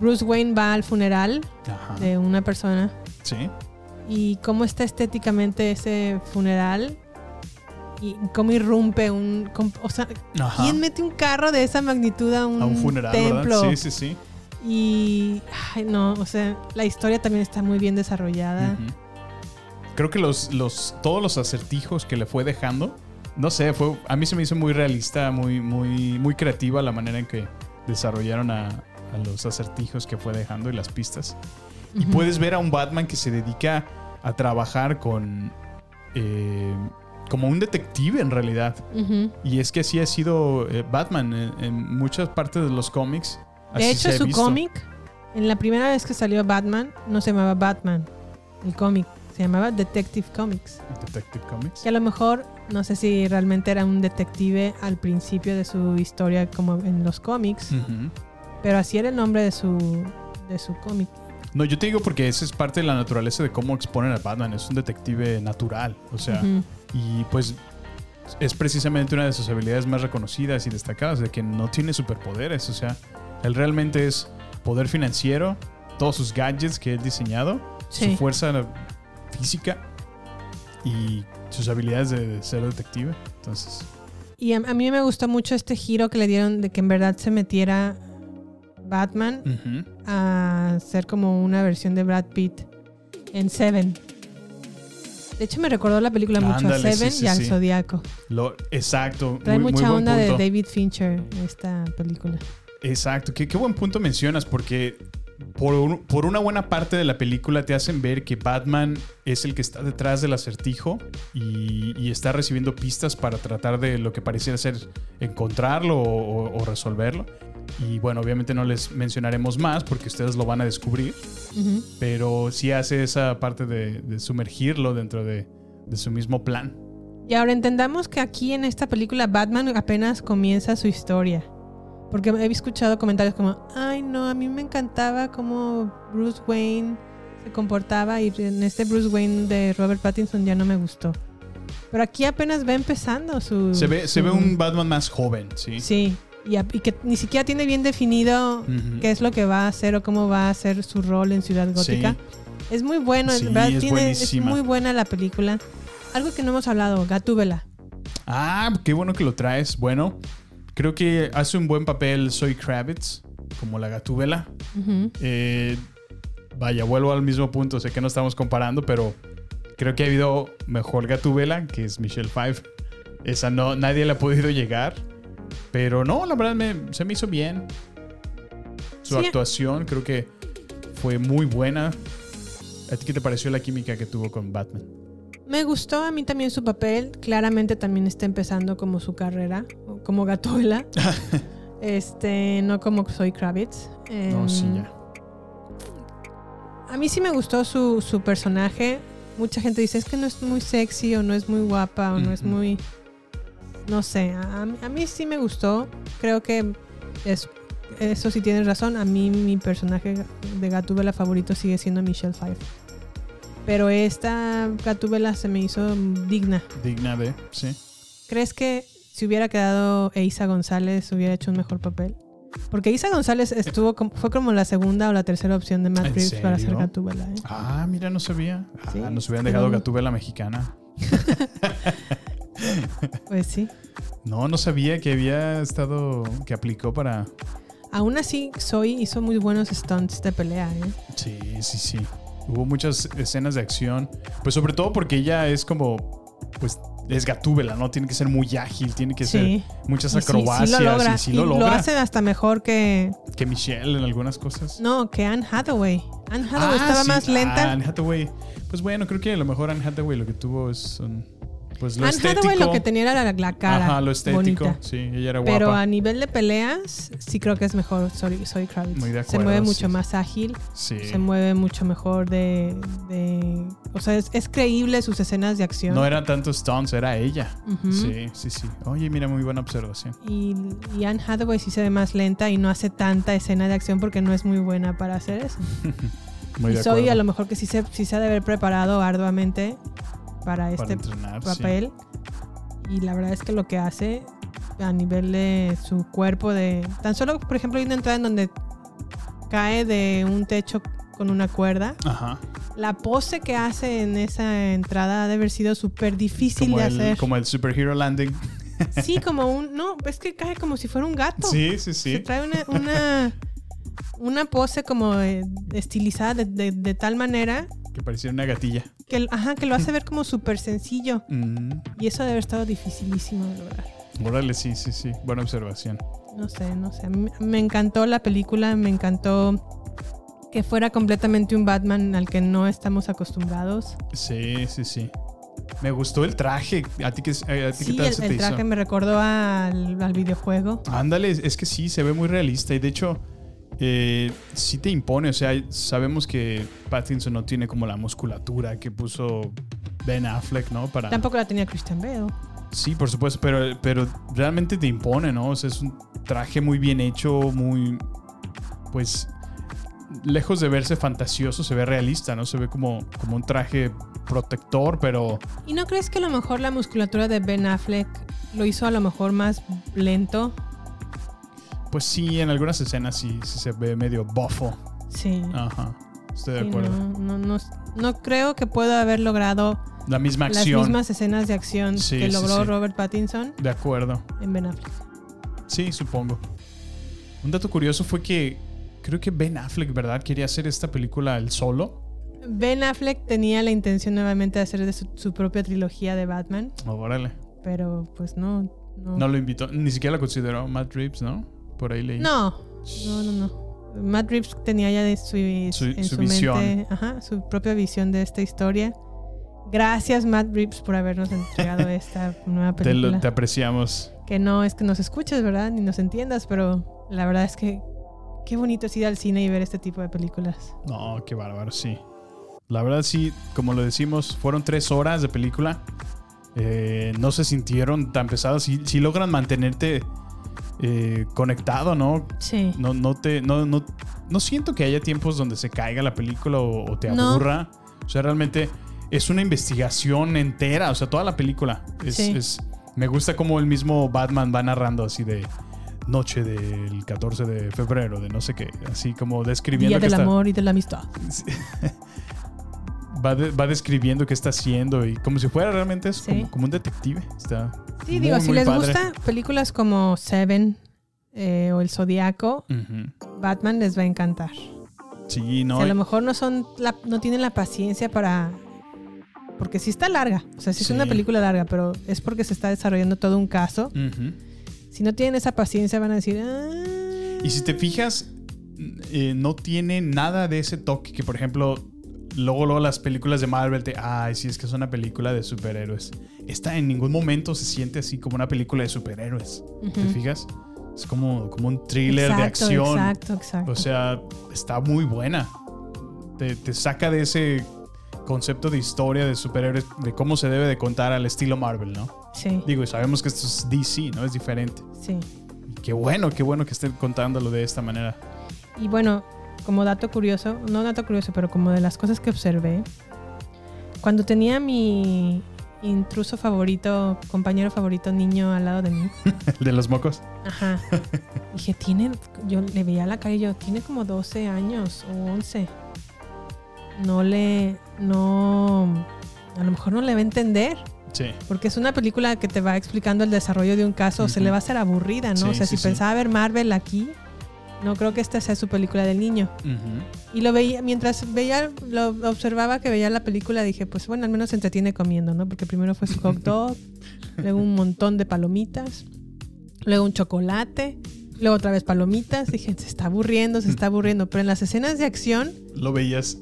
[SPEAKER 5] Bruce Wayne va al funeral
[SPEAKER 6] Ajá.
[SPEAKER 5] de una persona
[SPEAKER 6] Sí.
[SPEAKER 5] y cómo está estéticamente ese funeral y cómo irrumpe un... O sea,
[SPEAKER 6] Ajá.
[SPEAKER 5] ¿quién mete un carro de esa magnitud a un,
[SPEAKER 6] A un funeral,
[SPEAKER 5] templo?
[SPEAKER 6] ¿verdad? Sí, sí, sí.
[SPEAKER 5] Y... Ay, no, o sea, la historia también está muy bien desarrollada.
[SPEAKER 6] Creo que los, los, todos los acertijos que le fue dejando, no sé, fue, a mí se me hizo muy realista, muy, muy, muy creativa la manera en que desarrollaron a, a los acertijos que fue dejando y las pistas. Y puedes ver a un Batman que se dedica a trabajar con... eh, como un detective en realidad. Y es que así ha sido eh, Batman en, en muchas partes de los cómics.
[SPEAKER 5] De hecho,
[SPEAKER 6] se
[SPEAKER 5] su cómic, en la primera vez que salió Batman, no se llamaba Batman. El cómic se llamaba Detective Comics.
[SPEAKER 6] Detective Comics.
[SPEAKER 5] Que a lo mejor, no sé si realmente era un detective al principio de su historia como en los cómics, pero así era el nombre de su, de su cómic.
[SPEAKER 6] No, yo te digo porque esa es parte de la naturaleza de cómo exponen a Batman. Es un detective natural. O sea, y pues es precisamente una de sus habilidades más reconocidas y destacadas, de que no tiene superpoderes. O sea, él realmente es poder financiero, todos sus gadgets que él diseñado,
[SPEAKER 5] Sí.
[SPEAKER 6] su fuerza física y sus habilidades de, de ser detective. Entonces,
[SPEAKER 5] Y a, a mí me gustó mucho este giro que le dieron de que en verdad se metiera Batman a ser como una versión de Brad Pitt en Seven. De hecho, me recordó la película mucho
[SPEAKER 6] Ándale,
[SPEAKER 5] a Seven
[SPEAKER 6] sí,
[SPEAKER 5] y al
[SPEAKER 6] sí.
[SPEAKER 5] Zodiaco.
[SPEAKER 6] Lo, exacto.
[SPEAKER 5] Trae
[SPEAKER 6] muy-
[SPEAKER 5] mucha onda de. David Fincher esta película.
[SPEAKER 6] Exacto, qué, qué buen punto mencionas, porque por, un- por una buena parte de la película te hacen ver que Batman es el que está detrás del acertijo y, y está recibiendo pistas para tratar de lo que pareciera ser encontrarlo o, o- o resolverlo. Y bueno, obviamente no les mencionaremos más porque ustedes lo van a descubrir,
[SPEAKER 5] Ujú.
[SPEAKER 6] pero sí hace esa parte de, de sumergirlo dentro de, de su mismo plan.
[SPEAKER 5] Y ahora entendamos que aquí en esta película Batman apenas comienza su historia. Porque he escuchado comentarios como, ay no, a mí me encantaba cómo Bruce Wayne se comportaba y en este Bruce Wayne de Robert Pattinson ya no me gustó. Pero aquí apenas va empezando su...
[SPEAKER 6] Se ve, se ve
[SPEAKER 5] su-
[SPEAKER 6] un Batman más joven, ¿sí?
[SPEAKER 5] Sí, y, a- y que ni siquiera tiene bien definido qué es lo que va a hacer o cómo va a ser su rol en Ciudad Gótica. Es muy bueno,
[SPEAKER 6] Sí,
[SPEAKER 5] en verdad
[SPEAKER 6] es
[SPEAKER 5] tiene- es
[SPEAKER 6] buenísima.
[SPEAKER 5] muy buena la película. Algo que no hemos hablado, Gatúbela.
[SPEAKER 6] Ah, qué bueno que lo traes. Bueno, creo que hace un buen papel Soy Kravitz, como la gatúbela. Eh, vaya, vuelvo al mismo punto. Sé que no estamos comparando, pero creo que ha habido mejor gatúbela, que es Michelle Pfeiffer. Esa no, nadie le ha podido llegar. Pero no, la verdad me- se me hizo bien. Su
[SPEAKER 5] Sí.
[SPEAKER 6] actuación creo que fue muy buena. ¿A ti qué te pareció la química que tuvo con Batman?
[SPEAKER 5] Me gustó a mí también su papel. Claramente también está empezando como su carrera, como Gatuela. *laughs* este, no como soy Kravitz.
[SPEAKER 6] No, sí,
[SPEAKER 5] Em,
[SPEAKER 6] ya.
[SPEAKER 5] A mí sí me gustó su, su personaje. Mucha gente dice es que no es muy sexy o no es muy guapa o no es muy... No sé, a, a mí sí me gustó. Creo que es, eso sí tienes razón. A mí mi personaje de Gatúbela favorito sigue siendo Michelle Pfeiffer. Pero esta Gatúbela se me hizo digna.
[SPEAKER 6] Digna de, sí.
[SPEAKER 5] ¿Crees que si hubiera quedado Eiza González hubiera hecho un mejor papel? Porque Isa González estuvo como- fue como la segunda o la tercera opción de Matt
[SPEAKER 6] ¿En
[SPEAKER 5] Reeves para hacer? Gatúbela. ¿eh?
[SPEAKER 6] Ah, mira, no sabía. Ah,
[SPEAKER 5] Sí,
[SPEAKER 6] nos hubieran dejado Gatúbela mexicana. *laughs* *laughs*
[SPEAKER 5] Pues sí.
[SPEAKER 6] No, no sabía que había estado, que aplicó para...
[SPEAKER 5] Aún así, Zoe hizo muy buenos stunts de pelea. ¿eh?
[SPEAKER 6] Sí, sí, sí. Hubo muchas escenas de acción. Pues sobre todo porque ella es como, pues, es Gatúbela, ¿no? Tiene que ser muy ágil, tiene que
[SPEAKER 5] Sí.
[SPEAKER 6] ser muchas
[SPEAKER 5] Y sí- sí
[SPEAKER 6] acrobacias.
[SPEAKER 5] lo logra.
[SPEAKER 6] y sí lo
[SPEAKER 5] hace hasta mejor que.
[SPEAKER 6] Que Michelle en algunas cosas.
[SPEAKER 5] No, que Anne Hathaway. Anne Hathaway
[SPEAKER 6] Ah,
[SPEAKER 5] estaba
[SPEAKER 6] sí.
[SPEAKER 5] más
[SPEAKER 6] Ah,
[SPEAKER 5] lenta.
[SPEAKER 6] Anne Hathaway. Pues bueno, creo que a lo mejor Anne Hathaway lo que tuvo es pues lo
[SPEAKER 5] Anne
[SPEAKER 6] estético.
[SPEAKER 5] Hathaway lo que tenía era la, la cara.
[SPEAKER 6] Ajá, lo estético.
[SPEAKER 5] bonita.
[SPEAKER 6] Sí, ella era guapa.
[SPEAKER 5] Pero a nivel de peleas, sí creo que es mejor Zoe, Zoe Kravitz.
[SPEAKER 6] Muy de
[SPEAKER 5] Se
[SPEAKER 6] acuerdo,
[SPEAKER 5] mueve
[SPEAKER 6] sí,
[SPEAKER 5] mucho
[SPEAKER 6] sí.
[SPEAKER 5] más ágil.
[SPEAKER 6] Sí.
[SPEAKER 5] Se mueve mucho mejor de. de- o sea, es, es creíble sus escenas de acción.
[SPEAKER 6] No eran tantos stunts, era ella. Sí, sí, sí. Oye, mira, muy buena observación.
[SPEAKER 5] Y, y Anne Hathaway sí se ve más lenta y no hace tanta escena de acción porque no es muy buena para hacer eso. *laughs*
[SPEAKER 6] Muy
[SPEAKER 5] y
[SPEAKER 6] de
[SPEAKER 5] Zoe
[SPEAKER 6] acuerdo.
[SPEAKER 5] a lo mejor que sí se, sí se ha de haber preparado arduamente para este papel. Y la verdad es que lo que hace a nivel de su cuerpo, de tan solo, por ejemplo, hay una entrada en donde cae de un techo con una cuerda.
[SPEAKER 6] Ajá.
[SPEAKER 5] La pose que hace en esa entrada ha de haber sido súper difícil
[SPEAKER 6] Como
[SPEAKER 5] de
[SPEAKER 6] el,
[SPEAKER 5] hacer.
[SPEAKER 6] como el superhero landing. *laughs*
[SPEAKER 5] Sí, como un. No, es que cae como si fuera un gato.
[SPEAKER 6] Sí, sí, sí.
[SPEAKER 5] Se trae una, una, una pose como eh, estilizada de, de- de tal manera
[SPEAKER 6] Que parecía una gatilla.
[SPEAKER 5] que, ajá, que lo hace ver como súper sencillo.
[SPEAKER 6] Mm.
[SPEAKER 5] Y eso debe haber estado dificilísimo de lograr.
[SPEAKER 6] Órale, sí, sí, sí. Buena observación.
[SPEAKER 5] No sé, no sé. Me encantó la película, me encantó que fuera completamente un Batman al que no estamos acostumbrados.
[SPEAKER 6] Sí, sí, sí. Me gustó el traje. ¿A ti qué, a ti qué
[SPEAKER 5] Sí,
[SPEAKER 6] tal
[SPEAKER 5] el,
[SPEAKER 6] se
[SPEAKER 5] el
[SPEAKER 6] te
[SPEAKER 5] traje
[SPEAKER 6] hizo?
[SPEAKER 5] me recordó al, al videojuego.
[SPEAKER 6] Ándale, es que sí, se ve muy realista. Y de hecho, eh, sí te impone. O sea, sabemos que Pattinson no tiene como la musculatura que puso Ben Affleck, ¿no? Para...
[SPEAKER 5] Tampoco la tenía Christian Bale.
[SPEAKER 6] Sí, por supuesto, pero, pero realmente te impone, ¿no? O sea, es un traje muy bien hecho, muy. Pues. Lejos de verse fantasioso, se ve realista, ¿no? Se ve como, como un traje protector, pero.
[SPEAKER 5] ¿Y no crees que a lo mejor la musculatura de Ben Affleck lo hizo a lo mejor más lento?
[SPEAKER 6] Pues sí, en algunas escenas sí, sí se ve medio bofo.
[SPEAKER 5] Sí.
[SPEAKER 6] Ajá. Estoy de
[SPEAKER 5] Sí,
[SPEAKER 6] acuerdo.
[SPEAKER 5] no, no, no, no creo que pueda haber logrado
[SPEAKER 6] La misma
[SPEAKER 5] las
[SPEAKER 6] acción.
[SPEAKER 5] mismas escenas de acción
[SPEAKER 6] Sí,
[SPEAKER 5] que logró
[SPEAKER 6] sí.
[SPEAKER 5] Robert Pattinson
[SPEAKER 6] De acuerdo.
[SPEAKER 5] en Ben Affleck.
[SPEAKER 6] Sí, supongo. Un dato curioso fue que creo que Ben Affleck, ¿verdad? Quería hacer esta película él solo.
[SPEAKER 5] Ben Affleck tenía la intención nuevamente de hacer de su, su propia trilogía de Batman,
[SPEAKER 6] Oh, órale.
[SPEAKER 5] pero pues no. No,
[SPEAKER 6] No lo invitó, ni siquiera lo consideró Matt Reeves, ¿no? Por ahí leí.
[SPEAKER 5] no, no, no, no. Matt Reeves tenía ya de su,
[SPEAKER 6] Su-
[SPEAKER 5] en
[SPEAKER 6] su
[SPEAKER 5] su,
[SPEAKER 6] visión.
[SPEAKER 5] mente ajá, su propia visión de esta historia. Gracias, Matt Reeves, por habernos entregado *laughs* esta nueva
[SPEAKER 6] Te,
[SPEAKER 5] película.
[SPEAKER 6] lo- te apreciamos.
[SPEAKER 5] Que no es que nos escuches, ¿verdad? Ni nos entiendas, pero la verdad es que qué bonito es ir al cine y ver este tipo de películas.
[SPEAKER 6] No, qué bárbaro, sí. La verdad, sí, como lo decimos, fueron tres horas de película. Eh, no se sintieron tan pesadas. Sí, sí logran mantenerte eh, conectado, ¿no?
[SPEAKER 5] Sí.
[SPEAKER 6] No, no te. No, no, no siento que haya tiempos donde se caiga la película o, o te
[SPEAKER 5] No.
[SPEAKER 6] aburra. O sea, realmente es una investigación entera. O sea, toda la película. Es,
[SPEAKER 5] Sí.
[SPEAKER 6] es- me gusta como el mismo Batman va narrando así de noche del 14 de febrero, de no sé qué. Así como describiendo
[SPEAKER 5] Día
[SPEAKER 6] que
[SPEAKER 5] del
[SPEAKER 6] está-
[SPEAKER 5] amor y de la amistad. *laughs*
[SPEAKER 6] va, de- va describiendo qué está haciendo y como si fuera realmente
[SPEAKER 5] Sí.
[SPEAKER 6] como, como un detective. Está
[SPEAKER 5] Sí,
[SPEAKER 6] muy,
[SPEAKER 5] digo, si les
[SPEAKER 6] padre.
[SPEAKER 5] gusta películas como Seven eh, o El Zodiaco. Batman les va a encantar.
[SPEAKER 6] Sí,
[SPEAKER 5] O
[SPEAKER 6] no.
[SPEAKER 5] sea, a lo mejor no son la- no tienen la paciencia para porque sí está larga, o sea, sí, es una película larga, pero es porque se está desarrollando todo un caso. Si no tienen esa paciencia van a decir, "Ah,
[SPEAKER 6] Y si te fijas, eh, no tiene nada de ese toque que, por ejemplo, luego, luego las películas de Marvel te, ay, sí, es que es una película de superhéroes. Esta en ningún momento se siente así como una película de superhéroes. ¿Te fijas? Es como, como un thriller de acción.
[SPEAKER 5] exacto, exacto.
[SPEAKER 6] O sea, está muy buena. Te, te saca de ese concepto de historia de superhéroes, de cómo se debe de contar al estilo Marvel, ¿no?
[SPEAKER 5] Sí.
[SPEAKER 6] Digo, y sabemos que esto es DC, ¿no? Es diferente.
[SPEAKER 5] Sí.
[SPEAKER 6] Y qué bueno, qué bueno que estén contándolo de esta manera.
[SPEAKER 5] Y bueno, como dato curioso, no dato curioso, pero como de las cosas que observé, cuando tenía mi intruso favorito, compañero favorito niño al lado de mí,
[SPEAKER 6] El *laughs* de los mocos.
[SPEAKER 5] ajá, *laughs* dije, tiene, yo le veía la cara y yo, tiene como 12 años o 11. No le, no, a lo mejor no le va a entender.
[SPEAKER 6] Sí.
[SPEAKER 5] Porque es una película que te va explicando el desarrollo de un caso, se
[SPEAKER 6] Ujú.
[SPEAKER 5] le va a hacer aburrida, ¿no?
[SPEAKER 6] Sí,
[SPEAKER 5] o sea,
[SPEAKER 6] sí,
[SPEAKER 5] si pensaba ver Marvel aquí, No creo que esta sea su película del niño. Y lo veía, mientras veía, lo observaba que veía la película, dije, pues bueno, al menos se entretiene comiendo, ¿no? Porque primero fue su hot *laughs* dog, luego un montón de palomitas, luego un chocolate, luego otra vez palomitas. Dije, se está aburriendo, se está aburriendo. Pero en las escenas de acción,
[SPEAKER 6] Lo veías.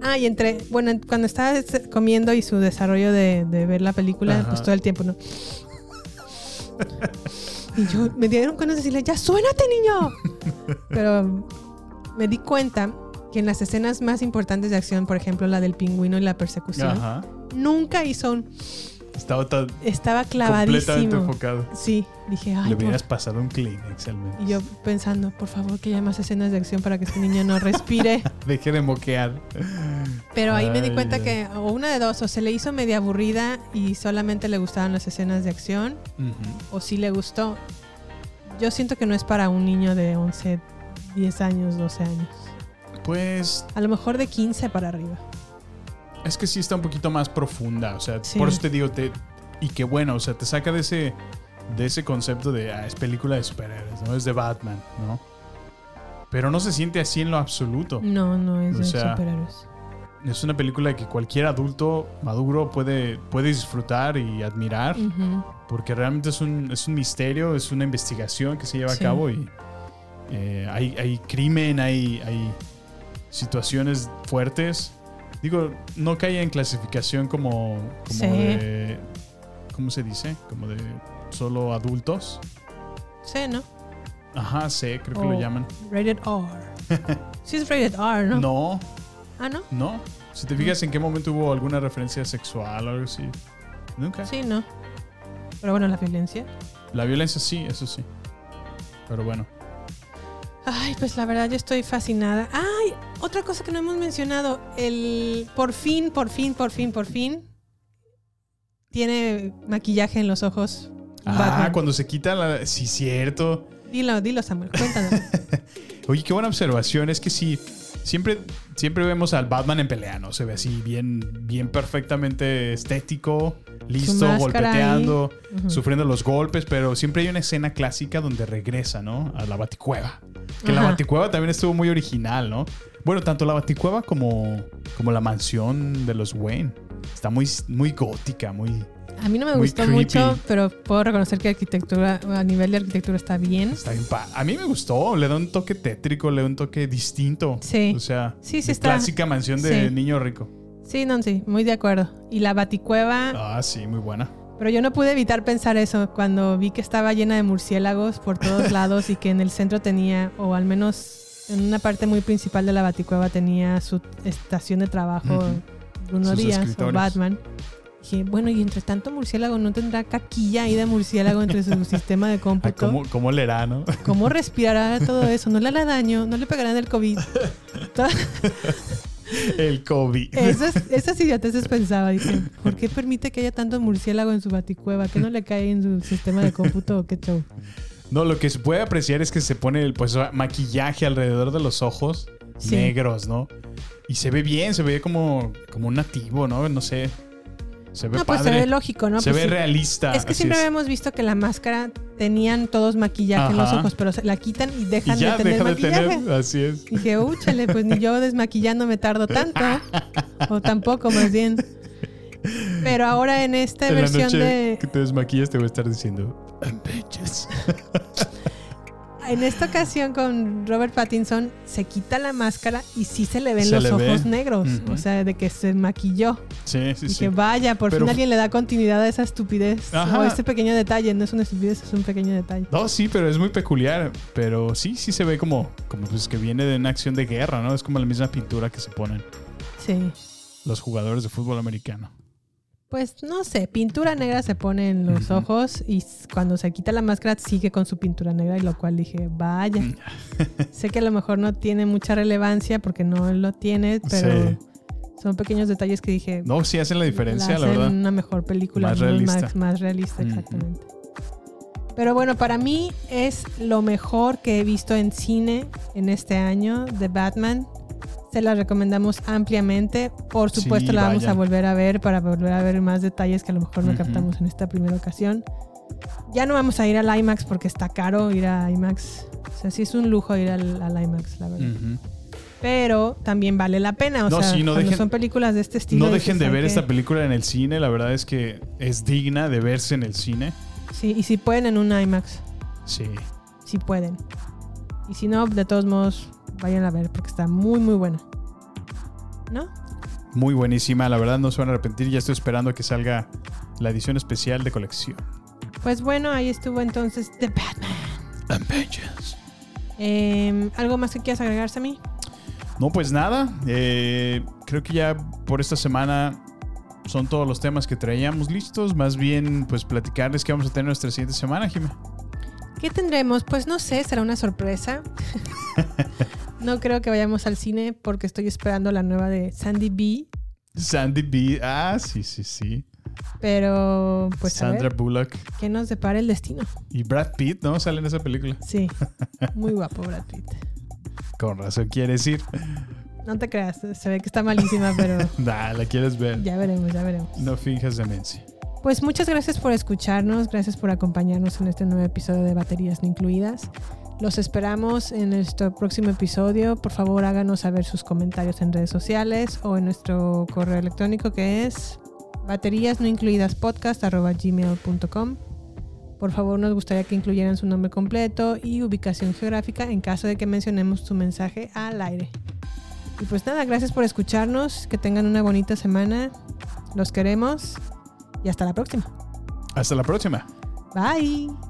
[SPEAKER 5] ah, y entre, bueno, cuando estaba este- comiendo y su desarrollo de, de ver la película,
[SPEAKER 6] Ajá.
[SPEAKER 5] pues todo el tiempo, ¿no? *laughs* Y yo me dieron con decirle, ya suénate, niño. *laughs* Pero me di cuenta que en las escenas más importantes de acción, por ejemplo, la del pingüino y la persecución,
[SPEAKER 6] Ajá.
[SPEAKER 5] nunca hizo un.
[SPEAKER 6] Estaba tan
[SPEAKER 5] Estaba
[SPEAKER 6] completamente
[SPEAKER 5] clavadísimo.
[SPEAKER 6] enfocado.
[SPEAKER 5] Sí, dije, ay,
[SPEAKER 6] Le
[SPEAKER 5] por-
[SPEAKER 6] hubieras pasado un Kleenex al menos.
[SPEAKER 5] Y yo pensando, por favor, que haya más escenas de acción para que este niño no respire. *laughs*
[SPEAKER 6] Deje de moquear.
[SPEAKER 5] Pero ahí me di cuenta que, o una de dos, o se le hizo media aburrida y solamente le gustaban las escenas de acción, o sí le gustó. Yo siento que no es para un niño de 11, 10 años, 12 años.
[SPEAKER 6] Pues
[SPEAKER 5] A lo mejor de 15 para arriba.
[SPEAKER 6] Es que sí está un poquito más profunda. O sea,
[SPEAKER 5] Sí.
[SPEAKER 6] por eso te digo, te, y qué bueno, o sea, te saca de ese, de ese concepto de ah, es película de superhéroes, ¿no? Es de Batman, ¿no? Pero no se siente así en lo absoluto.
[SPEAKER 5] No, no es
[SPEAKER 6] O
[SPEAKER 5] de
[SPEAKER 6] sea,
[SPEAKER 5] superhéroes.
[SPEAKER 6] Es una película que cualquier adulto maduro puede, puede disfrutar y admirar. Porque realmente es un, es un misterio, es una investigación que se lleva
[SPEAKER 5] Sí.
[SPEAKER 6] a cabo y eh, hay, hay crimen, hay, hay situaciones fuertes. Digo, no cae en clasificación como, como
[SPEAKER 5] Sí.
[SPEAKER 6] de. ¿Cómo se dice? Como de solo adultos.
[SPEAKER 5] Sí, ¿no?
[SPEAKER 6] Ajá, sé, creo que lo llaman.
[SPEAKER 5] Rated R. *laughs* sí es rated R, ¿no?
[SPEAKER 6] No,
[SPEAKER 5] Ah, ¿no?
[SPEAKER 6] no. Si te fijas en qué momento hubo alguna referencia sexual o algo así. Nunca.
[SPEAKER 5] Sí, no. Pero bueno, la violencia.
[SPEAKER 6] La violencia sí, eso sí. Pero bueno.
[SPEAKER 5] Ay, pues la verdad yo estoy fascinada. Ay, otra cosa que no hemos mencionado. El por fin, por fin, por fin, por fin. Tiene maquillaje en los ojos.
[SPEAKER 6] Ah,
[SPEAKER 5] Batman.
[SPEAKER 6] cuando se quita la. Sí, cierto.
[SPEAKER 5] Dilo, dilo, Samuel. Cuéntanos. *laughs*
[SPEAKER 6] Oye, qué buena observación. Es que sí, siempre, siempre vemos al Batman en pelea, ¿no? Se ve así bien, bien perfectamente estético, listo, golpeteando, sufriendo los golpes, pero siempre hay una escena clásica donde regresa, ¿no? A la Baticueva. Que la. Baticueva también estuvo muy original, ¿no? Bueno, tanto la Baticueva como, como la mansión de los Wayne. Está muy, muy gótica, muy...
[SPEAKER 5] A mí no me
[SPEAKER 6] Muy
[SPEAKER 5] gustó
[SPEAKER 6] creepy.
[SPEAKER 5] mucho, pero puedo reconocer que arquitectura, a nivel de arquitectura está bien.
[SPEAKER 6] Está bien A mí me gustó, le da un toque tétrico, le da un toque distinto.
[SPEAKER 5] Sí.
[SPEAKER 6] O sea,
[SPEAKER 5] Sí, sí está-
[SPEAKER 6] clásica mansión de
[SPEAKER 5] sí.
[SPEAKER 6] niño rico.
[SPEAKER 5] Sí, no, sí, muy de acuerdo. Y la baticueva,
[SPEAKER 6] Ah, sí, muy buena.
[SPEAKER 5] pero yo no pude evitar pensar eso cuando vi que estaba llena de murciélagos por todos *laughs* lados y que en el centro tenía, o al menos en una parte muy principal de la baticueva tenía su estación de trabajo,
[SPEAKER 6] Ujú.
[SPEAKER 5] Bruno
[SPEAKER 6] Sus
[SPEAKER 5] Díaz o. Batman. Dije, bueno, y entre tanto murciélago, ¿no tendrá caquilla ahí de murciélago entre su *laughs* sistema de
[SPEAKER 6] Ah,
[SPEAKER 5] cómputo?
[SPEAKER 6] ¿Cómo, ¿Cómo le hará, no?
[SPEAKER 5] ¿Cómo respirará todo eso? No le hará daño, no le pegarán el COVID. *laughs*
[SPEAKER 6] El COVID.
[SPEAKER 5] esas, esas idioteces pensaba, dije, ¿por qué permite que haya tanto murciélago en su baticueva? ¿Que no le cae en su sistema de cómputo o qué show?
[SPEAKER 6] No, lo que se puede apreciar es que se pone el pues, maquillaje alrededor de los ojos
[SPEAKER 5] Sí.
[SPEAKER 6] negros, ¿no? Y se ve bien, se ve como, como un nativo, ¿no? No sé. Se ve
[SPEAKER 5] No, pues se ve lógico, ¿no?
[SPEAKER 6] Se
[SPEAKER 5] Pues
[SPEAKER 6] ve
[SPEAKER 5] sí.
[SPEAKER 6] realista.
[SPEAKER 5] Es que siempre
[SPEAKER 6] es.
[SPEAKER 5] habíamos visto que la máscara tenían todos maquillaje en los ojos, pero se la quitan y
[SPEAKER 6] Y
[SPEAKER 5] dejan
[SPEAKER 6] ya
[SPEAKER 5] de tener
[SPEAKER 6] deja de
[SPEAKER 5] maquillaje.
[SPEAKER 6] tener. Así es.
[SPEAKER 5] Dije, úchale, pues ni yo desmaquillando me tardo tanto. o tampoco, más bien. Pero ahora en esta
[SPEAKER 6] en la
[SPEAKER 5] versión
[SPEAKER 6] noche
[SPEAKER 5] de.
[SPEAKER 6] que te desmaquillas te voy a estar diciendo I'm bitches".
[SPEAKER 5] En esta ocasión con Robert Pattinson se quita la máscara y sí se le ven
[SPEAKER 6] Se
[SPEAKER 5] los
[SPEAKER 6] le ve.
[SPEAKER 5] ojos negros. O sea, de que se maquilló.
[SPEAKER 6] Sí, sí,
[SPEAKER 5] y
[SPEAKER 6] sí.
[SPEAKER 5] que vaya, por
[SPEAKER 6] Pero-
[SPEAKER 5] fin alguien le da continuidad a esa estupidez.
[SPEAKER 6] Ajá.
[SPEAKER 5] O este pequeño detalle. No es una estupidez, es un pequeño detalle.
[SPEAKER 6] No, sí, pero es muy peculiar. Pero sí, sí se ve como, como pues que viene de una acción de guerra, ¿no? Es como la misma pintura que se ponen
[SPEAKER 5] Sí.
[SPEAKER 6] los jugadores de fútbol americano.
[SPEAKER 5] Pues no sé, pintura negra se pone en los ojos y cuando se quita la máscara sigue con su pintura negra y lo cual dije, vaya.
[SPEAKER 6] Mm. *laughs*
[SPEAKER 5] sé que a lo mejor no tiene mucha relevancia porque no lo tiene, pero
[SPEAKER 6] Sí.
[SPEAKER 5] son pequeños detalles que dije,
[SPEAKER 6] No, sí hacen la diferencia, la,
[SPEAKER 5] hacen
[SPEAKER 6] verdad.
[SPEAKER 5] una mejor película,
[SPEAKER 6] Más realista.
[SPEAKER 5] Más, más realista, exactamente. Pero bueno, para mí es lo mejor que he visto en cine en este año de Batman. Se la recomendamos ampliamente. Por
[SPEAKER 6] Sí,
[SPEAKER 5] supuesto, la vamos a volver a ver para volver a ver más detalles que a lo mejor no captamos en esta primera ocasión. Ya no vamos a ir al IMAX porque está caro ir a IMAX. O sea, sí es un lujo ir al, al IMAX, la verdad. Pero también vale la pena. O
[SPEAKER 6] No,
[SPEAKER 5] sea,
[SPEAKER 6] sí, no dejen-
[SPEAKER 5] son películas de este estilo.
[SPEAKER 6] No dejen de ver
[SPEAKER 5] que-
[SPEAKER 6] esta película en el cine. La verdad es que es digna de verse en el cine.
[SPEAKER 5] Sí, y si pueden en un IMAX,
[SPEAKER 6] Sí.
[SPEAKER 5] si pueden. Y si no, de todos modos, vayan a ver porque está muy, muy buena. ¿No?
[SPEAKER 6] Muy buenísima. La verdad no se van a arrepentir. Ya estoy esperando a que salga la edición especial de colección.
[SPEAKER 5] Pues bueno, ahí estuvo entonces The Batman.
[SPEAKER 6] Avengers.
[SPEAKER 5] Eh, ¿Algo más que quieras agregar, Sammy?
[SPEAKER 6] No, pues nada. eh, creo que ya por esta semana son todos los temas que traíamos listos. Más bien, pues platicarles que vamos a tener nuestra siguiente semana, Jimé.
[SPEAKER 5] ¿Qué tendremos? Pues no sé, será una sorpresa. *laughs* no creo que vayamos al cine porque estoy esperando la nueva de Sandy B.
[SPEAKER 6] Sandy B. Ah, sí, sí, sí.
[SPEAKER 5] Pero pues a
[SPEAKER 6] Sandra
[SPEAKER 5] ver,
[SPEAKER 6] Bullock.
[SPEAKER 5] ¿qué nos depara el destino?
[SPEAKER 6] Y Brad Pitt, ¿no? Sale en esa película.
[SPEAKER 5] Sí, muy guapo Brad Pitt.
[SPEAKER 6] Con razón quieres ir.
[SPEAKER 5] No te creas, se ve que está malísima, pero *laughs*
[SPEAKER 6] Nah, la quieres ver.
[SPEAKER 5] ya veremos, ya veremos.
[SPEAKER 6] No finjas demencia.
[SPEAKER 5] Pues muchas gracias por escucharnos, gracias por acompañarnos en este nuevo episodio de Baterías No Incluidas. Los esperamos en nuestro próximo episodio. Por favor, háganos saber sus comentarios en redes sociales o en nuestro correo electrónico que es baterías no incluidas gmail.com. Por favor, nos gustaría que incluyeran su nombre completo y ubicación geográfica en caso de que mencionemos su mensaje al aire. Y pues nada, gracias por escucharnos, que tengan una bonita semana. Los queremos y hasta la próxima.
[SPEAKER 6] Hasta la próxima.
[SPEAKER 5] Bye.